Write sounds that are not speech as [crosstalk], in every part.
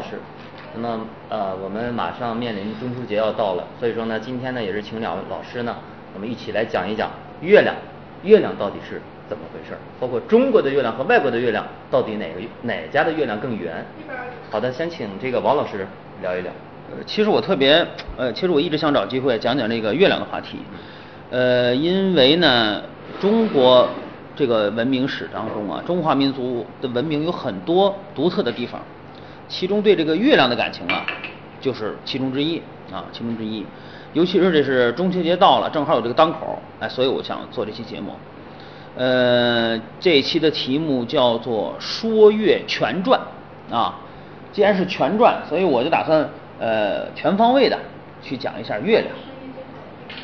老师。那么呃，我们马上面临中秋节要到了，所以说呢，今天呢也是请两位老师呢，我们一起来讲一讲月亮，月亮到底是怎么回事儿？包括中国的月亮和外国的月亮，到底哪个哪家的月亮更圆？好的，先请这个王老师聊一聊。呃，其实我特别，呃，其实我一直想找机会讲讲这个月亮的话题，呃，因为呢，中国这个文明史当中啊，中华民族的文明有很多独特的地方。其中对这个月亮的感情啊，就是其中之一啊，其中之一。尤其是这是中秋节到了，正好有这个当口，哎，所以我想做这期节目。呃，这一期的题目叫做《说月全传》啊。既然是全传，所以我就打算呃全方位的去讲一下月亮。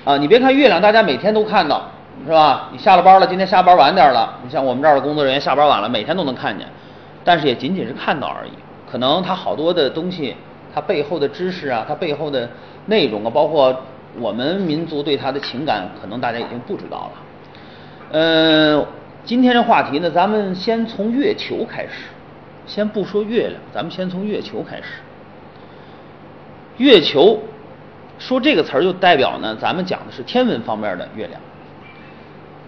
啊，你别看月亮，大家每天都看到，是吧？你下了班了，今天下班晚点了，你像我们这儿的工作人员下班晚了，每天都能看见，但是也仅仅是看到而已。可能它好多的东西，它背后的知识啊，它背后的内容啊，包括我们民族对它的情感，可能大家已经不知道了。呃，今天这话题呢，咱们先从月球开始，先不说月亮，咱们先从月球开始。月球，说这个词儿就代表呢，咱们讲的是天文方面的月亮。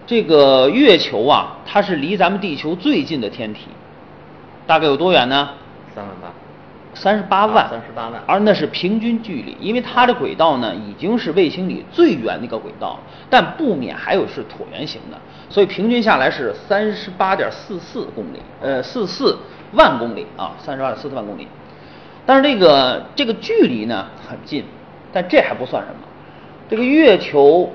这个月球啊，它是离咱们地球最近的天体，大概有多远呢？三万八，三十八万，三十八万，而那是平均距离，因为它的轨道呢已经是卫星里最远的一个轨道，但不免还有是椭圆形的，所以平均下来是三十八点四四公里，呃，四四万公里啊，三十八点四四万公里。但是这个这个距离呢很近，但这还不算什么，这个月球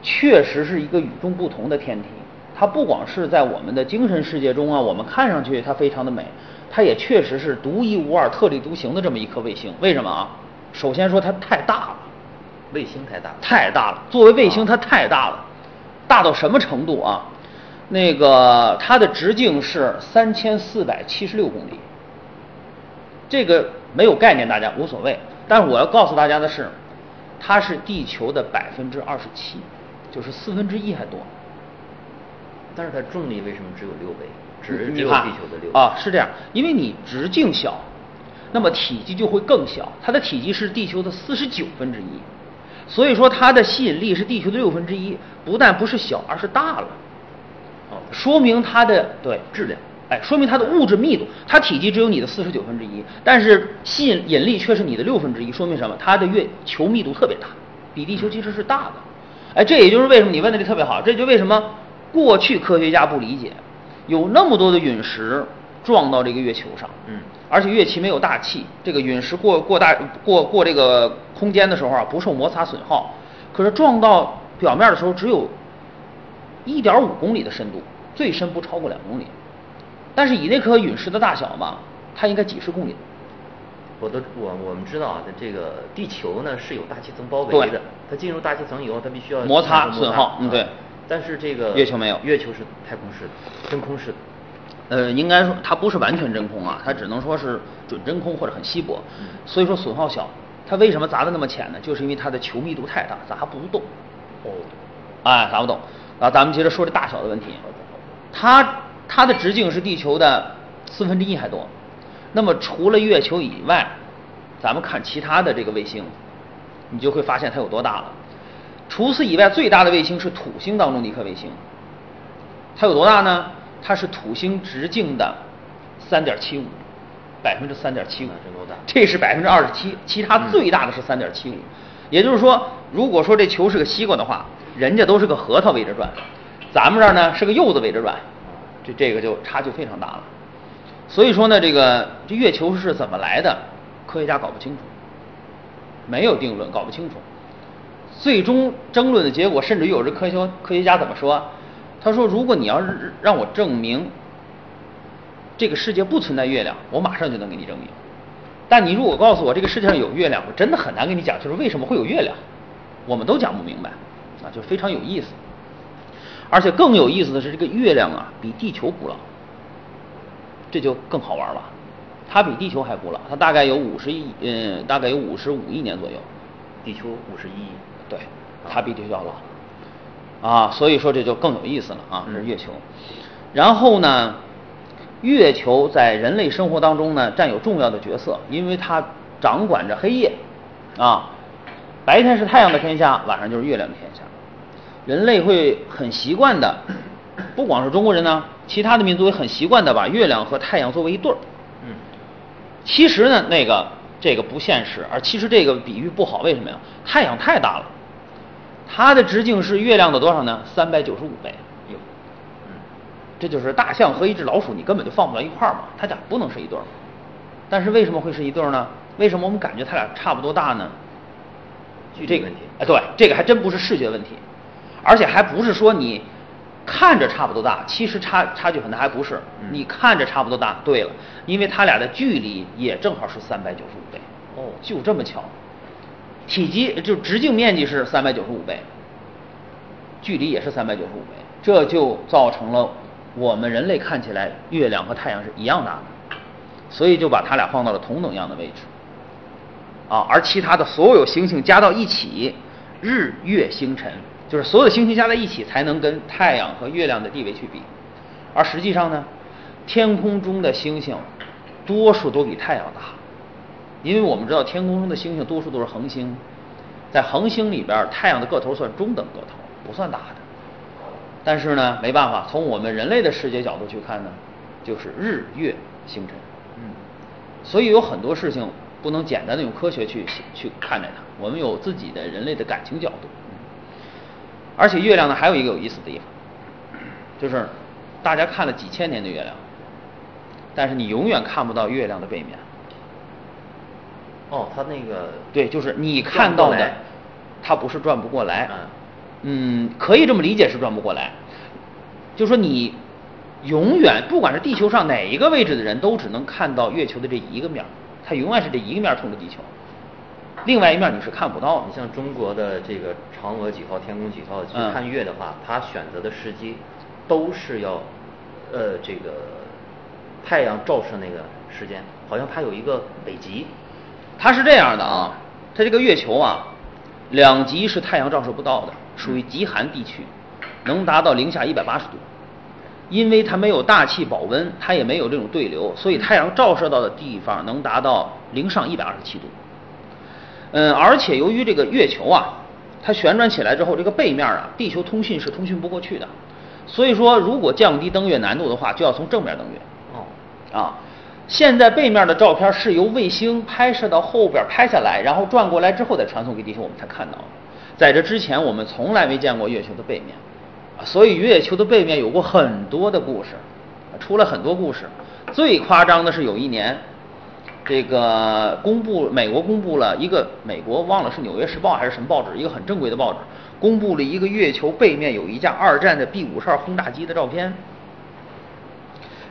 确实是一个与众不同的天体，它不光是在我们的精神世界中啊，我们看上去它非常的美。它也确实是独一无二、特立独行的这么一颗卫星。为什么啊？首先说它太大了，卫星太大，太大了。作为卫星，它太大了，大到什么程度啊？那个它的直径是三千四百七十六公里。这个没有概念，大家无所谓。但是我要告诉大家的是，它是地球的百分之二十七，就是四分之一还多。但是它重力为什么只有六倍？只有地球的六啊，是这样，因为你直径小，那么体积就会更小。它的体积是地球的四十九分之一，所以说它的吸引力是地球的六分之一，不但不是小，而是大了。哦，说明它的对质量，哎，说明它的物质密度，它体积只有你的四十九分之一，但是吸引引力却是你的六分之一，说明什么？它的月球密度特别大，比地球其实是大的。哎，这也就是为什么你问的这特别好，这就为什么过去科学家不理解。有那么多的陨石撞到这个月球上，嗯，而且月球没有大气，这个陨石过过大过过这个空间的时候啊，不受摩擦损耗。可是撞到表面的时候，只有一点五公里的深度，最深不超过两公里。但是以那颗陨石的大小嘛，它应该几十公里。我都我我们知道啊，这个地球呢是有大气层包围的，它进入大气层以后，它必须要摩擦损耗，嗯，对。但是这个月球没有，月球是太空式的，真空式的。呃，应该说它不是完全真空啊，它只能说是准真空或者很稀薄，所以说损耗小。它为什么砸的那么浅呢？就是因为它的球密度太大，砸不动。哦，哎，砸不动。啊咱们接着说这大小的问题。它它的直径是地球的四分之一还多。那么除了月球以外，咱们看其他的这个卫星，你就会发现它有多大了。除此以外，最大的卫星是土星当中的一颗卫星，它有多大呢？它是土星直径的三点七五，百分之三点七五，这多大？这是百分之二十七，其他最大的是三点七五。也就是说，如果说这球是个西瓜的话，人家都是个核桃围着转，咱们这儿呢是个柚子围着转，这这个就差距非常大了。所以说呢，这个这月球是怎么来的？科学家搞不清楚，没有定论，搞不清楚。最终争论的结果，甚至于有这科学科学家怎么说？他说：“如果你要是让我证明这个世界不存在月亮，我马上就能给你证明。但你如果告诉我这个世界上有月亮，我真的很难跟你讲，就是为什么会有月亮，我们都讲不明白啊，就非常有意思。而且更有意思的是，这个月亮啊比地球古老，这就更好玩了。它比地球还古老，它大概有五十亿，嗯，大概有五十五亿年左右。地球五十亿。”对，它比地球要老，啊，所以说这就更有意思了啊，这是月球。然后呢，月球在人类生活当中呢占有重要的角色，因为它掌管着黑夜，啊，白天是太阳的天下，晚上就是月亮的天下。人类会很习惯的，不光是中国人呢，其他的民族也很习惯的把月亮和太阳作为一对儿。嗯，其实呢，那个这个不现实，而其实这个比喻不好，为什么呀？太阳太大了，它的直径是月亮的多少呢？三百九十五倍。有，嗯，这就是大象和一只老鼠，你根本就放不到一块儿嘛，它俩不能是一对儿。但是为什么会是一对儿呢？为什么我们感觉它俩差不多大呢？这个问题哎，对，这个还真不是视觉问题，而且还不是说你看着差不多大，其实差差距很大，还不是，嗯你看着差不多大。对了，因为它俩的距离也正好是三百九十五倍，哦就这么巧，体积就直径面积是三百九十五倍，距离也是三百九十五倍，这就造成了我们人类看起来月亮和太阳是一样大的，所以就把它俩放到了同等样的位置。啊，而其他的所有星星加到一起，日月星辰，就是所有星星加在一起，才能跟太阳和月亮的地位去比。而实际上呢，天空中的星星多数都比太阳大，因为我们知道天空中的星星多数都是恒星，在恒星里边，太阳的个头算中等个头，不算大的。但是呢，没办法，从我们人类的视觉角度去看呢，就是日月星辰。嗯，所以有很多事情不能简单的用科学去去看待它，我们有自己的人类的感情角度。而且月亮呢，还有一个有意思的地方，就是大家看了几千年的月亮，但是你永远看不到月亮的背面。哦，他那个对，就是你看到的他不是转不过来。嗯嗯，可以这么理解是转不过来，就说你永远不管是地球上哪一个位置的人都只能看到月球的这一个面儿，它永远是这一个面儿冲着地球，另外一面你是看不到的你。像中国的这个嫦娥几号、天宫几号去嗯看月的话，他选择的时机都是要，呃，这个太阳照射那个时间，好像它有一个北极。它是这样的啊，它这个月球啊，两极是太阳照射不到的，属于极寒地区，能达到零下一百八十度。因为它没有大气保温，它也没有这种对流，所以太阳照射到的地方能达到零上一百二十七度。嗯，而且由于这个月球啊，它旋转起来之后，这个背面啊，地球通讯是通讯不过去的，所以说如果降低登月难度的话，就要从正面登月。哦，啊，现在背面的照片是由卫星拍摄到后边拍下来，然后转过来之后再传送给地球，我们才看到。在这之前，我们从来没见过月球的背面，啊所以月球的背面有过很多的故事，出了很多故事。最夸张的是有一年，这个公布美国公布了一个美国忘了是《纽约时报》还是什么报纸，一个很正规的报纸，公布了一个月球背面有一架二战的 B 五十二轰炸机的照片。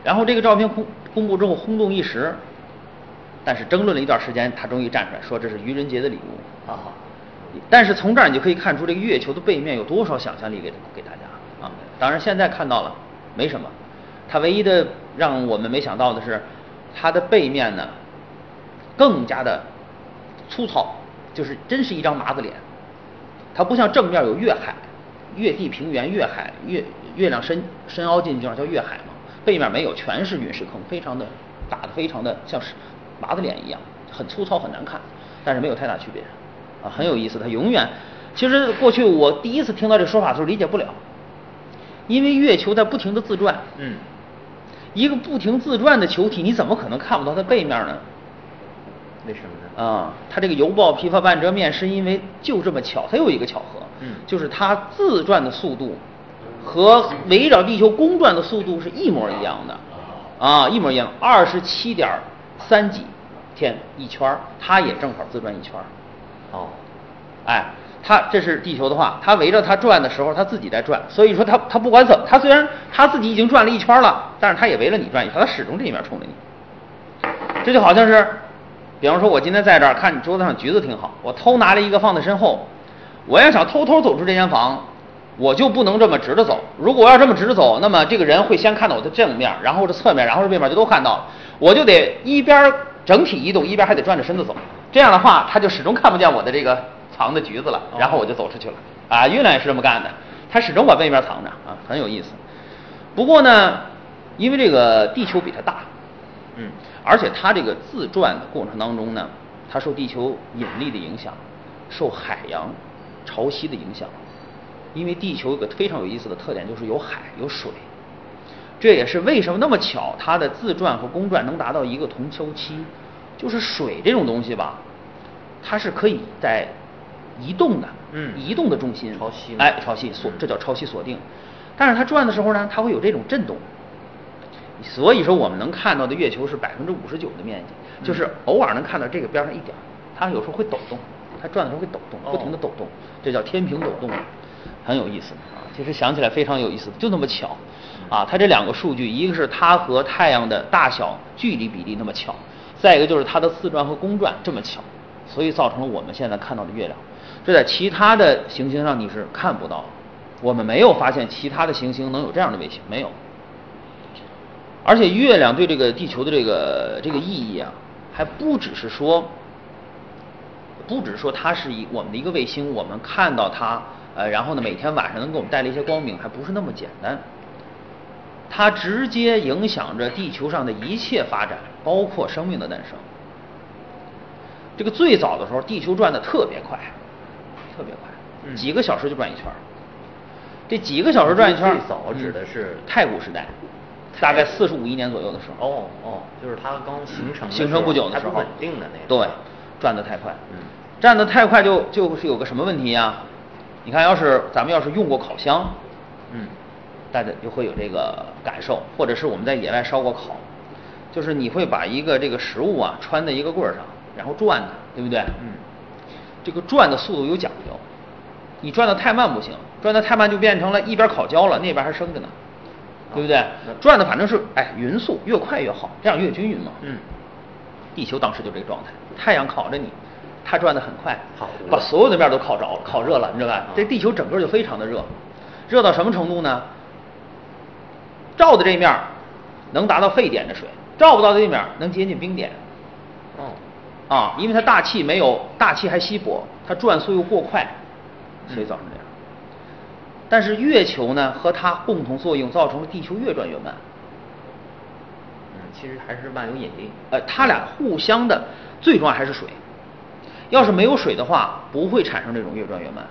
然后这个照片公公布之后轰动一时，但是争论了一段时间，他终于站出来说这是愚人节的礼物啊。但是从这儿你就可以看出这个月球的背面有多少想象力给给大家啊。当然现在看到了没什么，它唯一的让我们没想到的是，它的背面呢更加的粗糙，就是真是一张麻子脸。它不像正面有月海、月地平原、月海、月月亮深深凹进去叫月海嘛，背面没有，全是陨石坑，非常的打的非常的像是麻子脸一样，很粗糙很难看，但是没有太大区别啊，很有意思。它永远，其实过去我第一次听到这说法的时候理解不了，因为月球在不停的自转，嗯，一个不停自转的球体，你怎么可能看不到它背面呢？为什么呢？啊，它这个犹抱琵琶半遮面，是因为就这么巧，它有一个巧合，嗯就是它自转的速度和围绕地球公转的速度是一模一样的，啊，一模一样，二十七点三几天一圈儿，它也正好自转一圈儿，哦，哎，它这是地球的话，它围着它转的时候，它自己在转，所以说它它不管怎么，它虽然它自己已经转了一圈了，但是它也围着你转一圈，它始终这一面冲着你。这就好像是，比方说，我今天在这儿看你桌子上橘子挺好，我偷拿了一个放在身后，我要想偷偷走出这间房，我就不能这么直着走。如果我要这么直着走，那么这个人会先看到我的正面，然后是侧面，然后是背面就都看到了，我就得一边整体移动，一边还得转着身子走。这样的话，他就始终看不见我的这个藏的橘子了，然后我就走出去了。啊，月亮也是这么干的，它始终把背面藏着啊，很有意思。不过呢，因为这个地球比它大，嗯，而且它这个自转的过程当中呢，它受地球引力的影响，受海洋潮汐的影响。因为地球有个非常有意思的特点，就是有海有水，这也是为什么那么巧，它的自转和公转能达到一个同周期。就是水这种东西吧，它是可以在移动的，嗯。移动的重心，潮汐嘛。哎，潮汐锁，这叫潮汐锁定。但是它转的时候呢，它会有这种震动。所以说，我们能看到的月球是百分之五十九的面积，就是偶尔能看到这个边上一点儿，它有时候会抖动，它转的时候会抖动，不停的抖动，这叫天平抖动，很有意思啊。其实想起来非常有意思，就那么巧啊。它这两个数据，一个是它和太阳的大小距离比例那么巧，再一个就是它的自转和公转这么巧，所以造成了我们现在看到的月亮。这在其他的行星上你是看不到的，我们没有发现其他的行星能有这样的卫星，没有。而且月亮对这个地球的这个这个意义啊，还不只是说，不只是说它是一我们的一个卫星，我们看到它，呃，然后呢每天晚上能给我们带来一些光明，还不是那么简单。它直接影响着地球上的一切发展，包括生命的诞生。这个最早的时候，地球转的特别快，特别快，嗯几个小时就转一圈儿。这几个小时转一圈儿，最早指的是太古时代，大概四十五亿年左右的时候。哦哦，就是它刚形成形成不久的时候，不稳定的那个。对，转的太快，嗯转的太快就就是有个什么问题呀？你看，要是咱们要是用过烤箱，嗯大家就会有这个感受，或者是我们在野外烧过烤，就是你会把一个这个食物啊穿在一个棍儿上，然后转它，对不对？嗯，这个转的速度有讲究，你转的太慢不行，转的太慢就变成了一边烤焦了，那边还生着呢，对不对？转的反正是哎匀速，越快越好，这样越均匀嘛。嗯，地球当时就这个状态，太阳烤着你，它转得很快好，把所有的面都烤着了，烤热了，你知道吧啊？这地球整个就非常的热，热到什么程度呢？照的这面能达到沸点的水，照不到的这面能接近冰点。哦，啊，因为它大气没有，大气还稀薄，它转速又过快，所以造成这样。但是月球呢和它共同作用，造成了地球越转越慢。嗯，其实还是万有引力。呃，它俩互相的最重要还是水。要是没有水的话，不会产生这种越转越慢。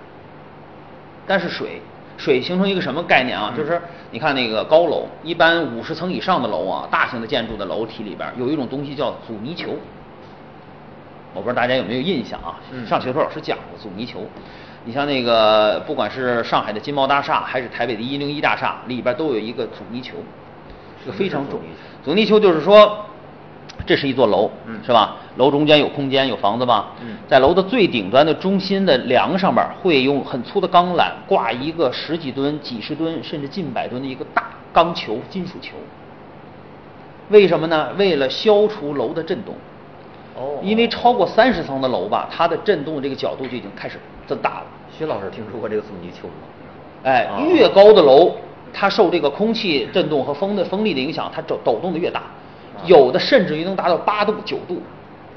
但是水，水形成一个什么概念啊？就是你看那个高楼，一般五十层以上的楼啊，大型的建筑的楼体里边有一种东西叫阻尼球。我不知道大家有没有印象啊？嗯上学的时候老师讲过阻尼球。你像那个，不管是上海的金茂大厦，还是台北的一零一大厦，里边都有一个阻尼球，这个非常重什么是。阻尼球就是说，这是一座楼，嗯是吧？楼中间有空间，有房子吧？嗯在楼的最顶端的中心的梁上面，会用很粗的钢缆挂一个十几吨、几十吨甚至近百吨的一个大钢球、金属球。为什么呢？为了消除楼的震动。哦，因为超过三十层的楼吧，它的震动这个角度就已经开始增大了。徐老师听说过这个阻尼球吗？哎啊，越高的楼，它受这个空气震动和风的风力的影响，它抖抖动的越大，有的甚至于能达到八度、九度。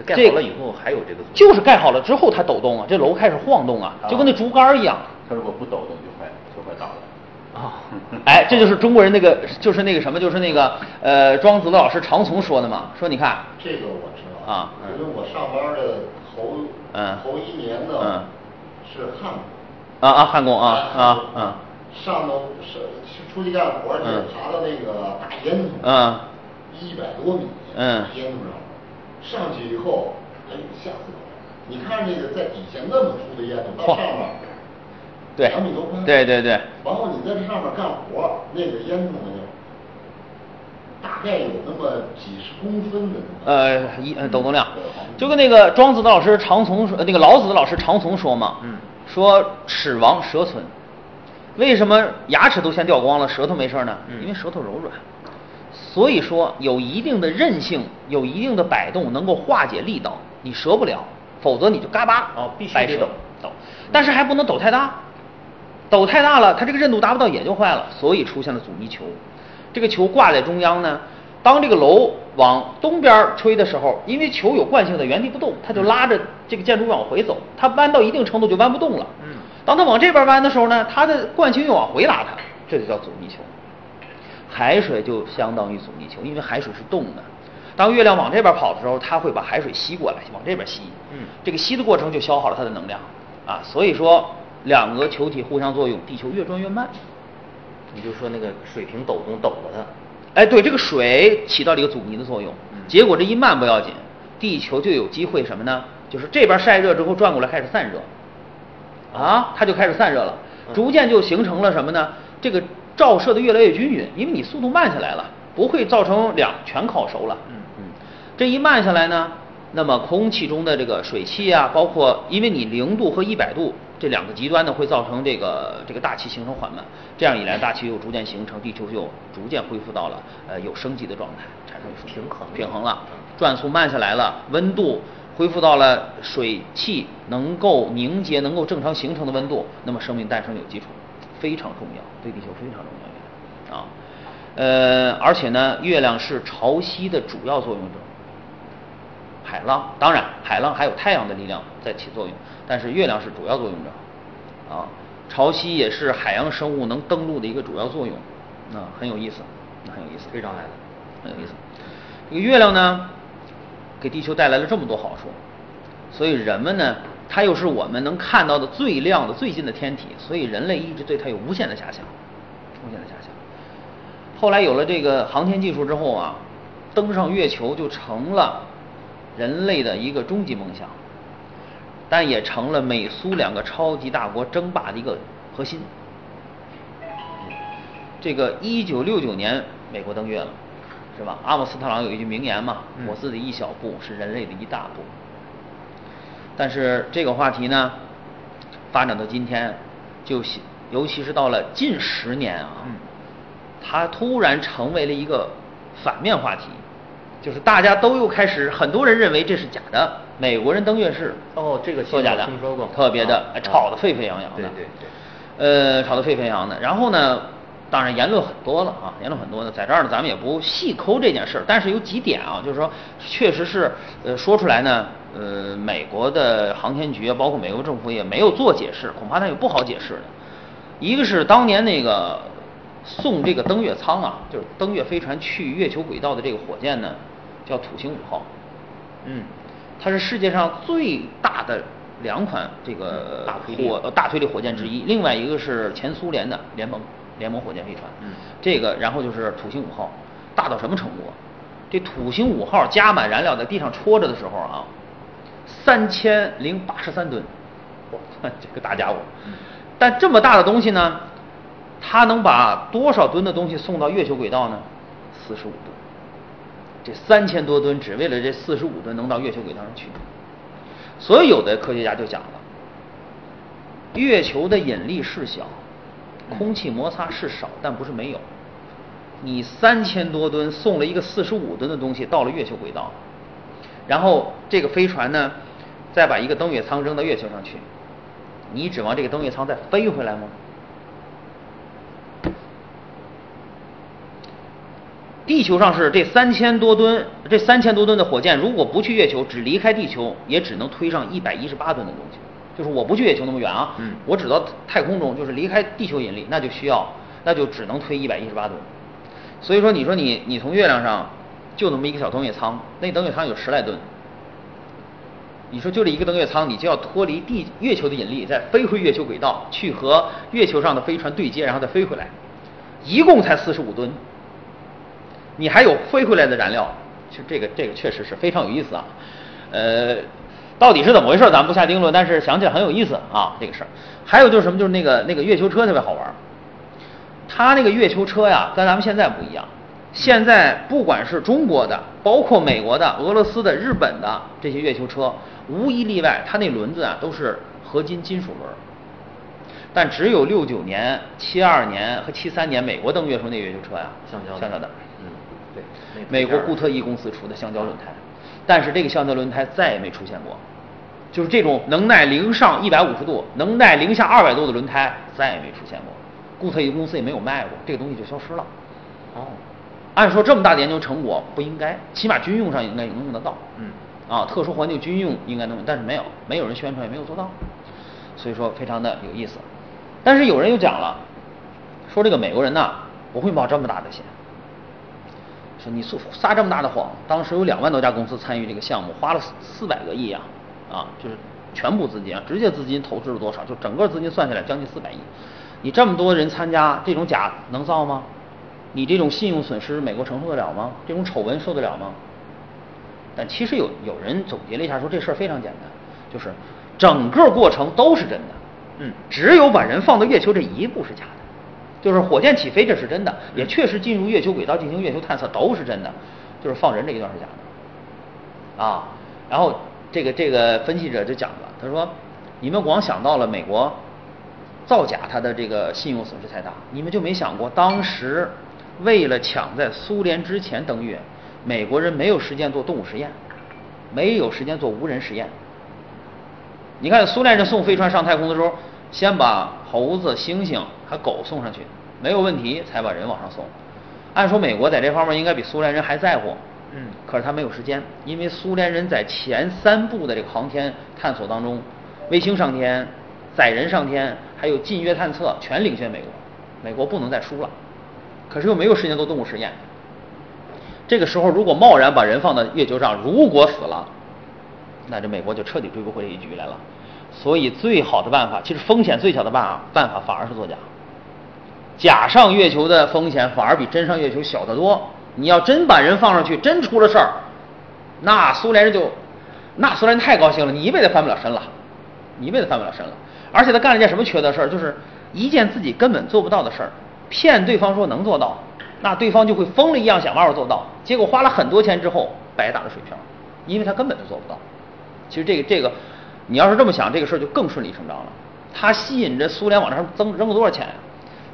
盖这好了以后还有这个就是盖好了之后它抖动啊，这楼开始晃动啊，就跟那竹竿一样。它如果不抖动就快就快倒了。啊，[laughs] 哎，这就是中国人那个，就是那个什么，就是那个呃，庄子的老师常从说的嘛，说你看，这个我知道。啊。因为我上班的头嗯。头一年嗯。呢是焊工啊啊，焊工啊啊啊，上头是是出去干活去嗯，爬到那个大烟囱，嗯一百多米，嗯。大烟囱上，上去以后，哎呦吓死我了！你看那个在底下那么粗的烟囱，到上面。对两米多宽，对对对，然后你在这上面干活，那个烟囱呢，大概有那么几十公分的。呃，一呃抖动量，就跟那个庄子的老师常从说，呃那个老子的老师常从说嘛，嗯。说齿亡舌存，为什么牙齿都先掉光了，舌头没事呢？嗯。因为舌头柔软，所以说有一定的韧性，有一定的摆动，能够化解力道，你折不了，否则你就嘎巴哦必须得抖抖，但是还不能抖太大，抖太大了，它这个韧度达不到也就坏了，所以出现了阻尼球。这个球挂在中央呢，当这个楼往东边儿吹的时候，因为球有惯性的原地不动，它就拉着这个建筑物往回走，它弯到一定程度就弯不动了。嗯当它往这边弯的时候呢，它的惯性又往回拉它，这就叫阻尼球。海水就相当于阻尼球，因为海水是动的。当月亮往这边跑的时候，它会把海水吸过来，往这边吸。嗯这个吸的过程就消耗了它的能量啊，所以说两个球体互相作用，地球越转越慢。你就说那个水平抖动抖了它，哎，对，这个水起到了一个阻尼的作用，嗯结果这一慢不要紧，地球就有机会什么呢？就是这边晒热之后转过来开始散热，啊，它就开始散热了，嗯逐渐就形成了什么呢？这个照射的越来越均匀，因为你速度慢下来了，不会造成两全烤熟了。嗯嗯，这一慢下来呢，那么空气中的这个水汽啊，包括因为你零度和一百度这两个极端呢，会造成这个这个大气形成缓慢，这样一来，大气又逐渐形成，地球就逐渐恢复到了呃有生机的状态，产生平衡平衡了。嗯，转速慢下来了，温度恢复到了水汽能够凝结、能够正常形成的温度，那么生命诞生有基础，非常重要，对地球非常重要啊。呃，而且呢，月亮是潮汐的主要作用者。海浪，当然，海浪还有太阳的力量在起作用，但是月亮是主要作用者，啊，潮汐也是海洋生物能登陆的一个主要作用，啊，很有意思，那很有意思，非常来的很有意思。这个月亮呢，给地球带来了这么多好处，所以人们呢，它又是我们能看到的最亮的、最近的天体，所以人类一直对它有无限的遐想，无限的遐想。后来有了这个航天技术之后啊，登上月球就成了人类的一个终极梦想，但也成了美苏两个超级大国争霸的一个核心。这个一九六九年美国登月了，是吧？阿姆斯特朗有一句名言嘛，嗯我自己一小步是人类的一大步。但是这个话题呢，发展到今天，就喜尤其是到了近十年啊，嗯。它突然成为了一个反面话题，就是大家都又开始，很多人认为这是假的，美国人登月是哦这个新闻作假的，听说过。特别的、吵得沸沸扬扬的，对对对。呃，吵得沸沸扬扬的。然后呢，当然言论很多了啊，言论很多的，在这儿呢，咱们也不细抠这件事儿，但是有几点啊，就是说，确实是呃说出来呢，呃，美国的航天局啊，包括美国政府也没有做解释，恐怕它有不好解释的。一个是当年那个送这个登月舱啊，就是登月飞船去月球轨道的这个火箭呢，叫土星五号。嗯它是世界上最大的两款这个大推力火呃大推力火箭之一，另外一个是前苏联的联盟联盟火箭飞船。嗯这个然后就是土星五号，大到什么程度啊？这土星五号加满燃料在地上戳着的时候啊，三千零八十三吨，哇，这个大家伙！但这么大的东西呢，它能把多少吨的东西送到月球轨道呢？四十五吨。这三千多吨只为了这四十五吨能到月球轨道上去。所以有的科学家就讲了，月球的引力是小，空气摩擦是少，但不是没有。你三千多吨送了一个四十五吨的东西到了月球轨道，然后这个飞船呢，再把一个登月舱扔到月球上去，你指望这个登月舱再飞回来吗？地球上是这三千多吨，这三千多吨的火箭，如果不去月球，只离开地球，也只能推上一百一十八吨的东西。就是我不去月球那么远啊，嗯我只到太空中，就是离开地球引力，那就需要，那就只能推一百一十八吨。所以说，你说你你从月亮上就那么一个小登月舱，那登月舱有十来吨，你说就这一个登月舱，你就要脱离地月球的引力，再飞回月球轨道，去和月球上的飞船对接，然后再飞回来，一共才四十五吨。你还有飞回来的燃料，就这个这个确实是非常有意思啊。呃，到底是怎么回事，咱们不下定论，但是想起来很有意思啊，这个事儿。还有就是什么，就是那个那个月球车特别好玩，它那个月球车呀，跟咱们现在不一样。现在不管是中国的，包括美国的、俄罗斯的、日本的这些月球车，无一例外，它那轮子啊都是合金金属轮儿。但只有六九年、七二年和七三年美国登月时候那月球车呀，橡胶的橡胶的，嗯对美国固特异公司出的橡胶轮胎，但是这个橡胶轮胎再也没出现过，就是这种能耐零上一百五十度、能耐零下二百度的轮胎再也没出现过，固特异公司也没有卖过，这个东西就消失了。哦按说这么大的研究成果不应该，起码军用上应该能用得到。嗯啊，特殊环境军用应该能用，但是没有，没有人宣传，也没有做到，所以说非常的有意思。但是有人又讲了，说这个美国人呐不会冒这么大的险，说你说撒这么大的谎，当时有两万多家公司参与这个项目，花了四四百个亿啊，啊，就是全部资金啊，直接资金投资了多少？就整个资金算下来将近四百亿。你这么多人参加，这种假能造吗？你这种信用损失，美国承受得了吗？这种丑闻受得了吗？但其实有有人总结了一下，说这事儿非常简单，就是整个过程都是真的，嗯，只有把人放到月球这一步是假的。就是火箭起飞这是真的，也确实进入月球轨道进行月球探测都是真的，就是放人这一段是假的，啊，然后这个这个分析者就讲了，他说你们光想到了美国造假，它的这个信用损失太大，你们就没想过当时为了抢在苏联之前登月，美国人没有时间做动物实验，没有时间做无人实验。你看苏联人送飞船上太空的时候，先把猴子、猩猩和狗送上去，没有问题，才把人往上送。按说美国在这方面应该比苏联人还在乎，嗯可是他没有时间，因为苏联人在前三步的这个航天探索当中，卫星上天、载人上天，还有近月探测，全领先美国，美国不能再输了。可是又没有时间做动物实验，这个时候如果贸然把人放到月球上，如果死了，那这美国就彻底追不回这一局来了。所以最好的办法，其实风险最小的办法，办法反而是作假。假上月球的风险反而比真上月球小得多。你要真把人放上去，真出了事儿，那苏联人就，那苏联人太高兴了，你一辈子翻不了身了，你一辈子翻不了身了。而且他干了件什么缺德事儿，就是一件自己根本做不到的事儿，骗对方说能做到，那对方就会疯了一样想办法做到，结果花了很多钱之后白打了水漂，因为他根本就做不到。其实这个这个，你要是这么想，这个事儿就更顺理成章了。它吸引着苏联往这扔扔了多少钱呀、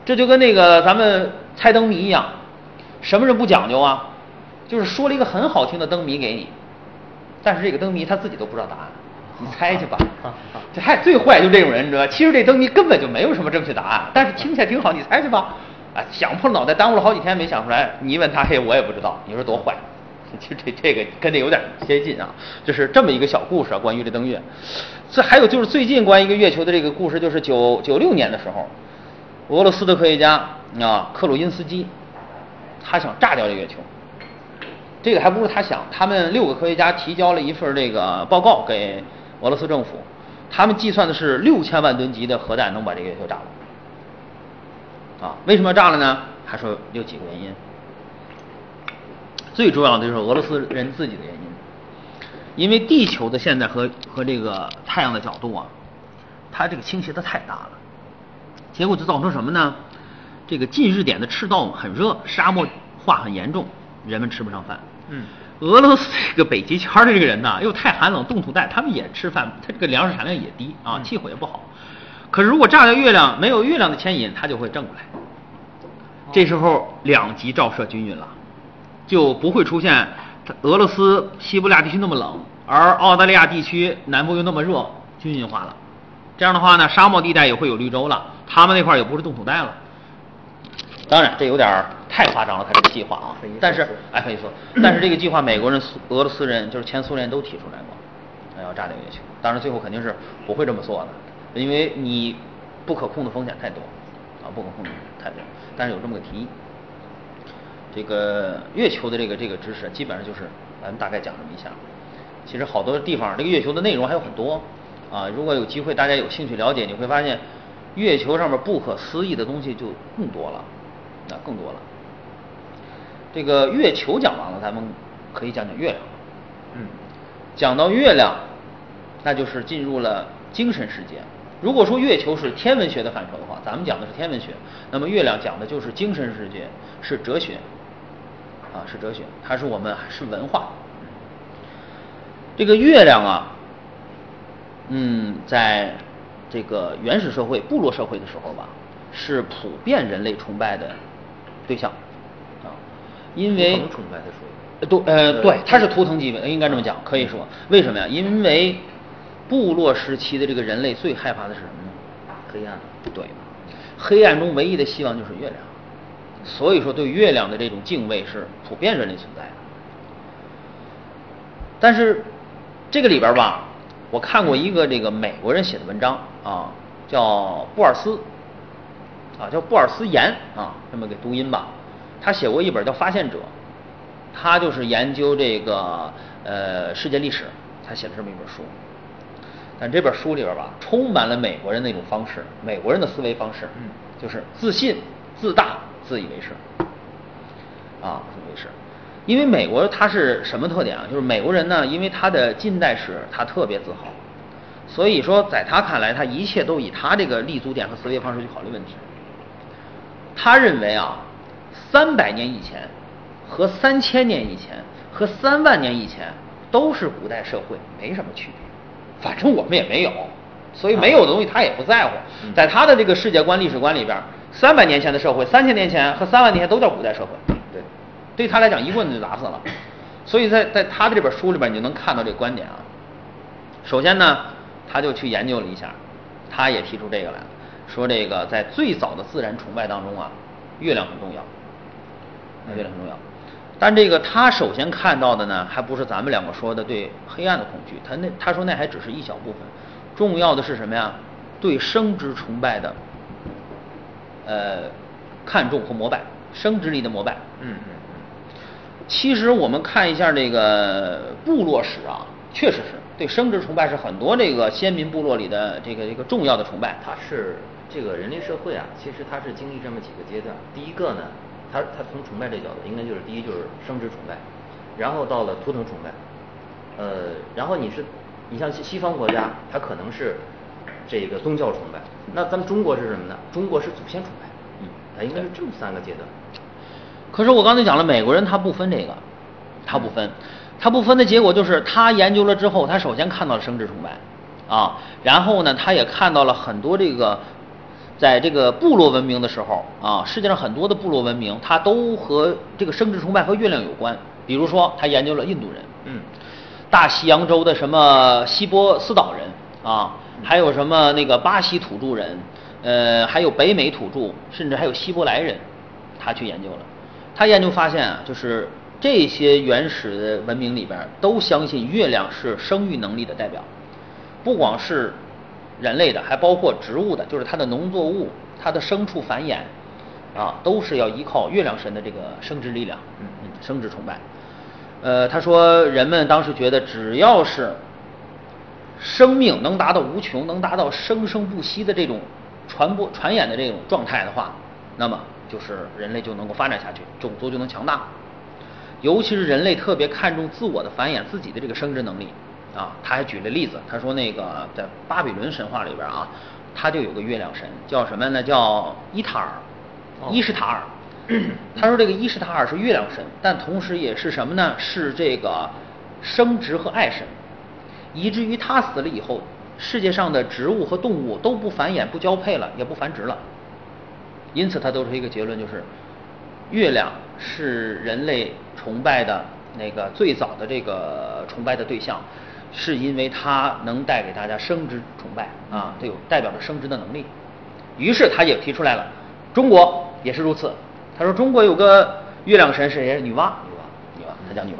这就跟那个咱们猜灯谜一样，什么人不讲究啊？就是说了一个很好听的灯谜给你，但是这个灯谜他自己都不知道答案，你猜去吧。这还最坏就这种人，你知道吧？其实这灯谜根本就没有什么正确答案，但是听起来挺好，你猜去吧。啊，想破了脑袋耽误了好几天没想出来，你问他，嘿，我也不知道，你说多坏？[laughs] 其实这这个跟这有点接近啊，就是这么一个小故事啊，关于这登月。这还有就是最近关于一个月球的这个故事，就是九九六年的时候，俄罗斯的科学家啊克鲁因斯基，他想炸掉这月球。这个还不是他想，他们六个科学家提交了一份这个报告给俄罗斯政府，他们计算的是六千万吨级的核弹能把这个月球炸了。啊，为什么要炸了呢？他说有几个原因。最重要的就是俄罗斯人自己的原因，因为地球的现在和和这个太阳的角度啊，它这个倾斜的太大了，结果就造成什么呢？这个近日点的赤道很热，沙漠化很严重，人们吃不上饭。嗯，俄罗斯这个北极圈的这个人呐，又太寒冷，冻土带，他们也吃饭，他这个粮食产量也低啊，气候也不好。可是如果炸掉月亮，没有月亮的牵引，它就会正过来。这时候两极照射均匀了，就不会出现俄罗斯西伯利亚地区那么冷，而澳大利亚地区南部又那么热，均匀化了。这样的话呢，沙漠地带也会有绿洲了，他们那块儿也不是冻土带了。当然，这有点儿太夸张了，他这个计划啊。但是，哎，可 [coughs] 以说，但是这个计划，美国人、俄罗斯人，就是前苏联都提出来过，要炸掉月球。当然，最后肯定是不会这么做的，因为你不可控的风险太多，啊，不可控的太多。但是有这么个提议。这个月球的这个这个知识，基本上就是咱们大概讲这么一下。其实好多地方，这个月球的内容还有很多啊。如果有机会，大家有兴趣了解，你会发现月球上面不可思议的东西就更多了，那更多了。这个月球讲完了，咱们可以讲讲月亮。嗯，讲到月亮，那就是进入了精神世界。如果说月球是天文学的范畴的话，咱们讲的是天文学，那么月亮讲的就是精神世界，是哲学，啊，是哲学，它是我们是文化。这个月亮啊，嗯，在这个原始社会、部落社会的时候吧，是普遍人类崇拜的对象，啊，因为图腾崇拜的属于呃对，呃，对，它是图腾级别，应该这么讲，可以说，为什么呀？因为部落时期的这个人类最害怕的是什么呢？黑暗。对，黑暗中唯一的希望就是月亮，所以说对月亮的这种敬畏是普遍人类存在的。但是这个里边吧，我看过一个这个美国人写的文章啊，叫布尔斯，啊叫布尔斯岩啊，这么个读音吧。他写过一本叫《发现者》，他就是研究这个呃世界历史，他写了这么一本书。但这本书里边吧，充满了美国人那种方式，美国人的思维方式，嗯就是自信、自大、自以为是，啊，自以为是。因为美国它是什么特点啊？就是美国人呢，因为他的近代史他特别自豪，所以说在他看来，他一切都以他这个立足点和思维方式去考虑问题。他认为啊，三百年以前和三千年以前和三万年以前都是古代社会，没什么区别，反正我们也没有，所以没有的东西他也不在乎。嗯在他的这个世界观、历史观里边，三百年前的社会、三千年前和三万年前都叫古代社会。对，对他来讲一棍子就打死了。所以在在他的这本书里边，你就能看到这个观点啊。首先呢，他就去研究了一下，他也提出这个来了，说这个在最早的自然崇拜当中啊，月亮很重要，啊月亮很重要。但这个他首先看到的呢，还不是咱们两个说的对黑暗的恐惧，他那他说那还只是一小部分，重要的是什么呀？对生殖崇拜的呃看重和膜拜，生殖力的膜拜。嗯嗯其实我们看一下这个部落史啊，确实是对生殖崇拜是很多这个先民部落里的这个这个重要的崇拜。它是这个人类社会啊，其实它是经历这么几个阶段。第一个呢，它它从崇拜这角度，应该就是第一就是生殖崇拜，然后到了图腾崇拜，呃，然后你是你像西西方国家，它可能是这个宗教崇拜，那咱们中国是什么呢？中国是祖先崇拜，嗯它应该是这么三个阶段。可是我刚才讲了，美国人他不分这个，他不分，他不分的结果就是他研究了之后，他首先看到了生殖崇拜，啊，然后呢，他也看到了很多这个，在这个部落文明的时候啊，世界上很多的部落文明，它都和这个生殖崇拜和月亮有关。比如说，他研究了印度人，嗯大西洋洲的什么西波斯岛人啊，还有什么那个巴西土著人，呃，还有北美土著，甚至还有希伯来人，他去研究了。他研究发现啊，就是这些原始的文明里边都相信月亮是生育能力的代表，不光是人类的，还包括植物的，就是它的农作物、它的牲畜繁衍啊，都是要依靠月亮神的这个生殖力量，嗯嗯，生殖崇拜。呃，他说人们当时觉得只要是生命能达到无穷，能达到生生不息的这种传播、传衍的这种状态的话，那么就是人类就能够发展下去，种族就能强大。尤其是人类特别看重自我的繁衍，自己的这个生殖能力啊。他还举了例子，他说那个在巴比伦神话里边啊，他就有个月亮神，叫什么呢？叫伊塔尔，哦伊什塔尔。[clears throat] 他说这个伊什塔尔是月亮神，但同时也是什么呢？是这个生殖和爱神，以至于他死了以后，世界上的植物和动物都不繁衍、不交配了，也不繁殖了。因此，他得出一个结论，就是月亮是人类崇拜的那个最早的这个崇拜的对象，是因为它能带给大家生殖崇拜啊，它有代表着生殖的能力。于是他也提出来了，中国也是如此。他说中国有个月亮神是谁？女娲，女娲，女娲，她叫女娲。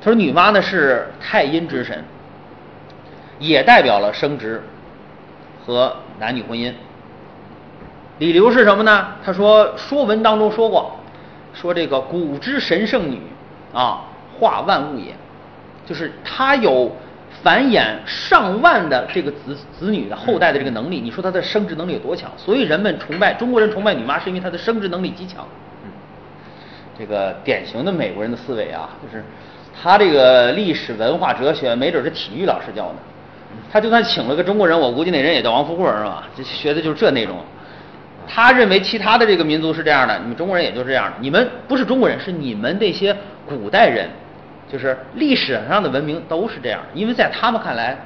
他说女娲呢是太阴之神，也代表了生殖和男女婚姻。理由是什么呢？他说《说文》当中说过，说这个古之神圣女啊，化万物也，就是她有繁衍上万的这个子子女的后代的这个能力。你说他的生殖能力有多强？所以人们崇拜中国人崇拜女娲，是因为她的生殖能力极强。嗯这个典型的美国人的思维啊，就是他这个历史文化哲学，没准是体育老师教的。他就算请了个中国人，我估计那人也叫王富贵儿是吧？这学的就是这内容。他认为其他的这个民族是这样的，你们中国人也就这样的。你们不是中国人，是你们这些古代人，就是历史上的文明都是这样，因为在他们看来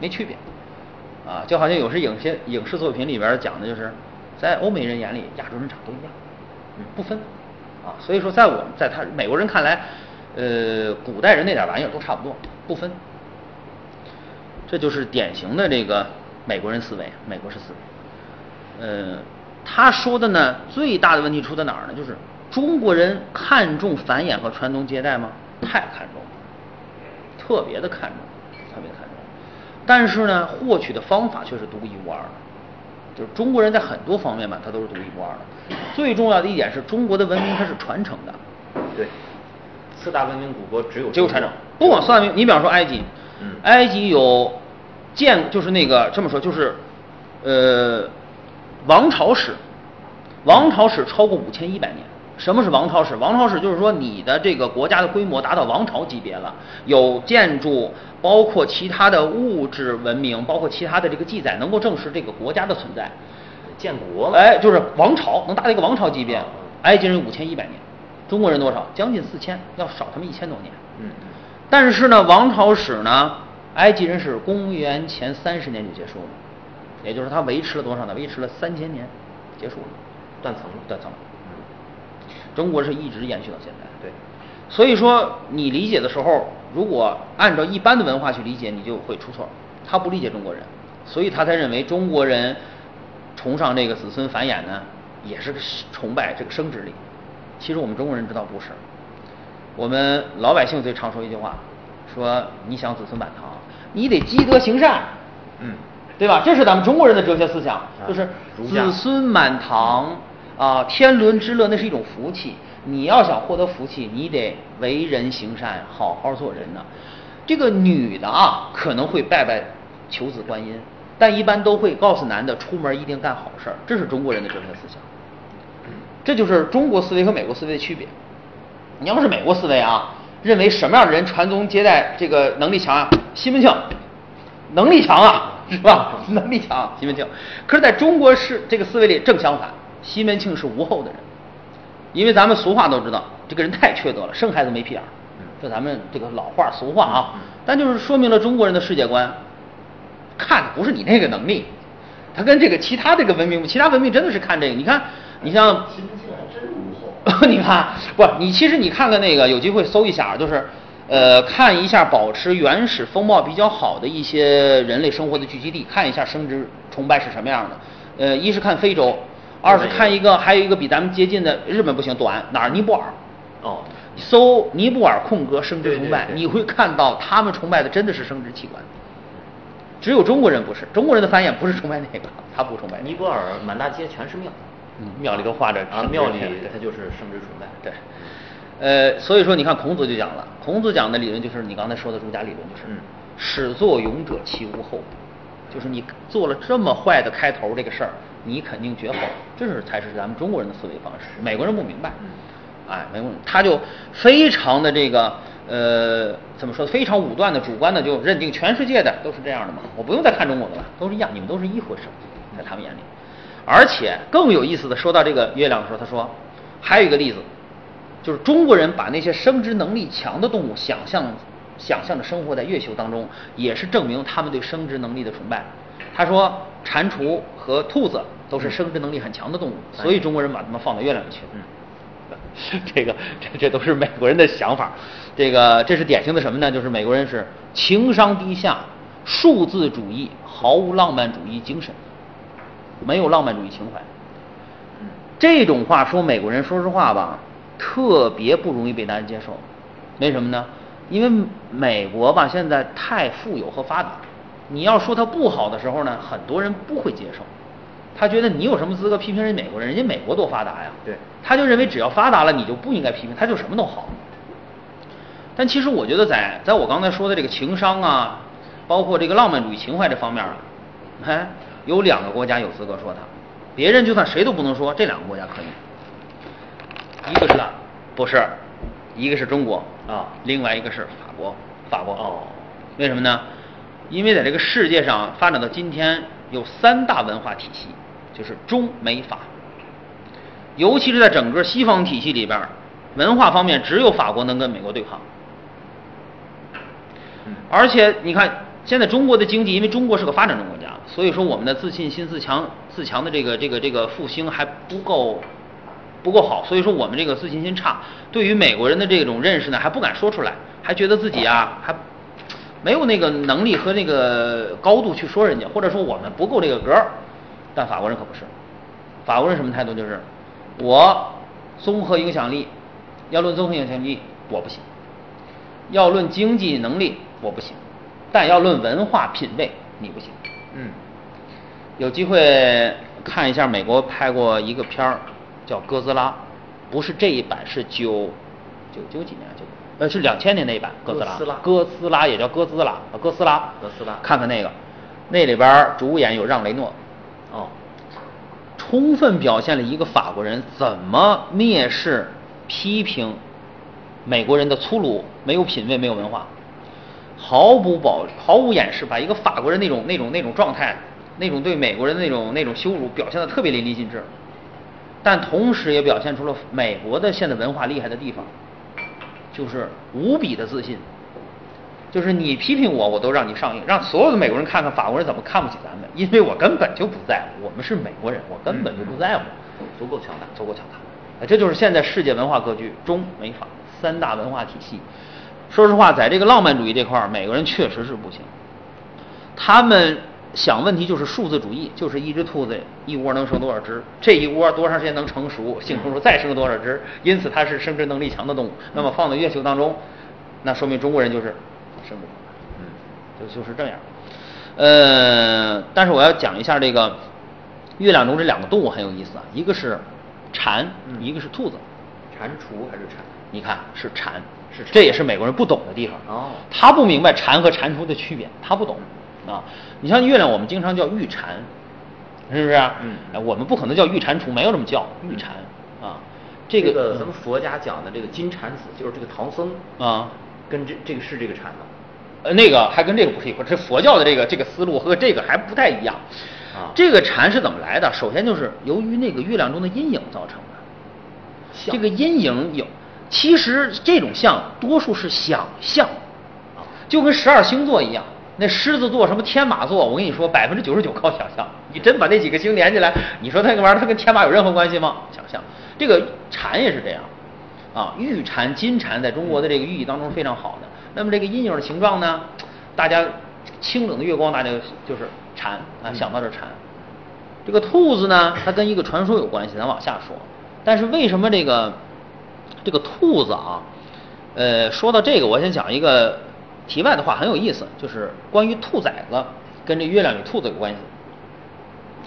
没区别。啊，就好像有时影些影视作品里边讲的就是，在欧美人眼里，亚洲人长都一样，嗯，不分。啊，所以说在我们在他美国人看来，呃，古代人那点玩意儿都差不多，不分。这就是典型的这个美国人思维，美国式思维。呃，他说的呢，最大的问题出在哪儿呢？就是中国人看重繁衍和传宗接代吗？太看重了，特别的看重，特别看重。但是呢，获取的方法却是独一无二的。就是中国人在很多方面吧，他都是独一无二的。最重要的一点是中国的文明它是传承的，对，四大文明古国只有只有传承，不光四大文明，你比方说埃及，嗯埃及有建就是那个这么说就是，呃，王朝史，王朝史超过五千一百年。什么是王朝史？王朝史就是说你的这个国家的规模达到王朝级别了，有建筑，包括其他的物质文明，包括其他的这个记载，能够证实这个国家的存在。建国了，哎，就是王朝能达到一个王朝级别啊。埃及人五千一百年，中国人多少？将近四千，要少他们一千多年。嗯但是呢，王朝史呢，埃及人是公元前三十年就结束了，也就是他维持了多少呢？维持了三千年，结束了，断层了断层了。嗯，中国是一直延续到现在。对，所以说你理解的时候，如果按照一般的文化去理解，你就会出错。他不理解中国人，所以他才认为中国人崇尚这个子孙繁衍呢，也是个崇拜这个生殖力。其实我们中国人知道不是，我们老百姓最常说一句话，说你想子孙满堂，你得积德行善。嗯，对吧？这是咱们中国人的哲学思想，就是子孙满堂啊，天伦之乐，那是一种福气。你要想获得福气，你得为人行善，好好做人呢。这个女的啊，可能会拜拜求子观音，但一般都会告诉男的，出门一定干好事儿。这是中国人的哲学思想，这就是中国思维和美国思维的区别。你要是美国思维啊，认为什么样的人传宗接代这个能力强啊？西门庆，能力强啊，是吧？[laughs] 能力强，西门庆。可是在中国是这个思维里正相反，西门庆是无后的人，因为咱们俗话都知道，这个人太缺德了，生孩子没屁眼儿，这咱们这个老话俗话啊，但就是说明了中国人的世界观，看的不是你那个能力，他跟这个其他这个文明，其他文明真的是看这个。你看，你像西门庆还真无后。[laughs] 你看，不，你其实你看看那个，有机会搜一下，就是，呃，看一下保持原始风貌比较好的一些人类生活的聚集地，看一下生殖崇拜是什么样的。呃，一是看非洲，二是看一个，还有一个比咱们接近的日本不行，短哪儿？尼泊尔。哦，搜尼泊尔空格生殖崇拜，对对对你会看到他们崇拜的真的是生殖器官。只有中国人不是，中国人的繁衍不是崇拜那个，他不崇拜那个。尼泊尔满大街全是庙，嗯，庙里都画着啊，庙里对它就是生殖崇拜，对，呃，所以说你看孔子就讲了，孔子讲的理论就是你刚才说的儒家理论，就是嗯始作俑者其无后，就是你做了这么坏的开头这个事儿，你肯定绝后，这是才是咱们中国人的思维方式，美国人不明白，哎，美国人他就非常的这个呃怎么说，非常武断的主观的就认定全世界的都是这样的嘛，我不用再看中国的了，都是一样，你们都是一回事，在他们眼里。而且更有意思的，说到这个月亮的时候，他说还有一个例子，就是中国人把那些生殖能力强的动物想象想象着生活在月球当中，也是证明他们对生殖能力的崇拜。他说蟾蜍和兔子都是生殖能力很强的动物，所以中国人把它们放到月亮里去。嗯 [laughs] 这个这这都是美国人的想法，这个这是典型的什么呢？就是美国人是情商低下、数字主义，毫无浪漫主义精神，没有浪漫主义情怀。这种话说美国人，说实话吧，特别不容易被大家接受。为什么呢？因为美国吧现在太富有和发达，你要说它不好的时候呢，很多人不会接受。他觉得你有什么资格批评人美国人？人家美国多发达呀！对他就认为只要发达了，你就不应该批评，他就什么都好。但其实我觉得在在我刚才说的这个情商啊，包括这个浪漫主义情怀这方面啊，哎，有两个国家有资格说他，别人就算谁都不能说，这两个国家可以。一个是不是，一个是中国啊另外一个是法国，法国哦，为什么呢？因为在这个世界上发展到今天，有三大文化体系，就是中美法。尤其是在整个西方体系里边，文化方面只有法国能跟美国对抗。嗯而且你看，现在中国的经济，因为中国是个发展中国家，所以说我们的自信心、自强、自强的这个这个这个复兴还不够不够好，所以说我们这个自信心差，对于美国人的这种认识呢，还不敢说出来，还觉得自己啊还没有那个能力和那个高度去说人家，或者说我们不够这个格儿。但法国人可不是，法国人什么态度？就是我综合影响力，要论综合影响力我不行，要论经济能力我不行，但要论文化品味你不行。嗯有机会看一下美国拍过一个片儿，叫《哥斯拉》，不是这一版，是九九九几年就呃，是两千年那一版哥斯拉，哥斯拉。也叫哥斯拉，呃哥斯拉，哥斯拉。看看那个，那里边儿主演有让雷诺，哦，充分表现了一个法国人怎么蔑视、批评美国人的粗鲁、没有品位、没有文化，毫不保、毫无掩饰，把一个法国人那种、那种、那种状态，那种对美国人的那种、那种羞辱表现的特别淋漓尽致，但同时也表现出了美国的现在文化厉害的地方，就是无比的自信。就是你批评我，我都让你上映，让所有的美国人看看法国人怎么看不起咱们，因为我根本就不在乎，我们是美国人，我根本就不在乎，足够强大。足够强大。哎，这就是现在世界文化格局，中美法三大文化体系。说实话，在这个浪漫主义这块儿，美国人确实是不行。他们想问题就是数字主义，就是一只兔子一窝能生多少只，这一窝多长时间能成熟，性成熟再生多少只，因此它是生殖能力强的动物。那么放到月球当中，那说明中国人就是生不出来。嗯，就就是这样。呃，但是我要讲一下这个月亮中这两个动物很有意思啊，一个是蝉，嗯一个是兔子。蟾蜍还是蝉？你看是蟾，是这也是美国人不懂的地方。哦他不明白蟾和蟾蜍的区别，他不懂啊。你像月亮，我们经常叫玉蝉，是不是啊？嗯哎我们不可能叫玉蟾蜍，没有这么叫玉蟾啊。这这个咱们佛家讲的这个金蝉子，就是这个唐僧啊，跟这这个是这个蝉吗？呃，那个还跟这个不是一回事，这佛教的这个这个思路和这个还不太一样。啊这个蝉是怎么来的？首先就是由于那个月亮中的阴影造成的。像这个阴影有，其实这种像多数是想象，啊就跟十二星座一样。那狮子座什么天马座，我跟你说，百分之九十九靠想象。你真把那几个星连起来，你说那个玩意儿它跟天马有任何关系吗？想象。这个蝉也是这样，啊，玉蝉、金蝉在中国的这个寓意当中是非常好的。那么这个阴影的形状呢，大家清冷的月光，大家就是蝉啊，想到这蝉。这个兔子呢，它跟一个传说有关系，咱往下说。但是为什么这个这个兔子啊？呃，说到这个，我先讲一个题外的话，很有意思，就是关于兔崽子跟这月亮与兔子有关系。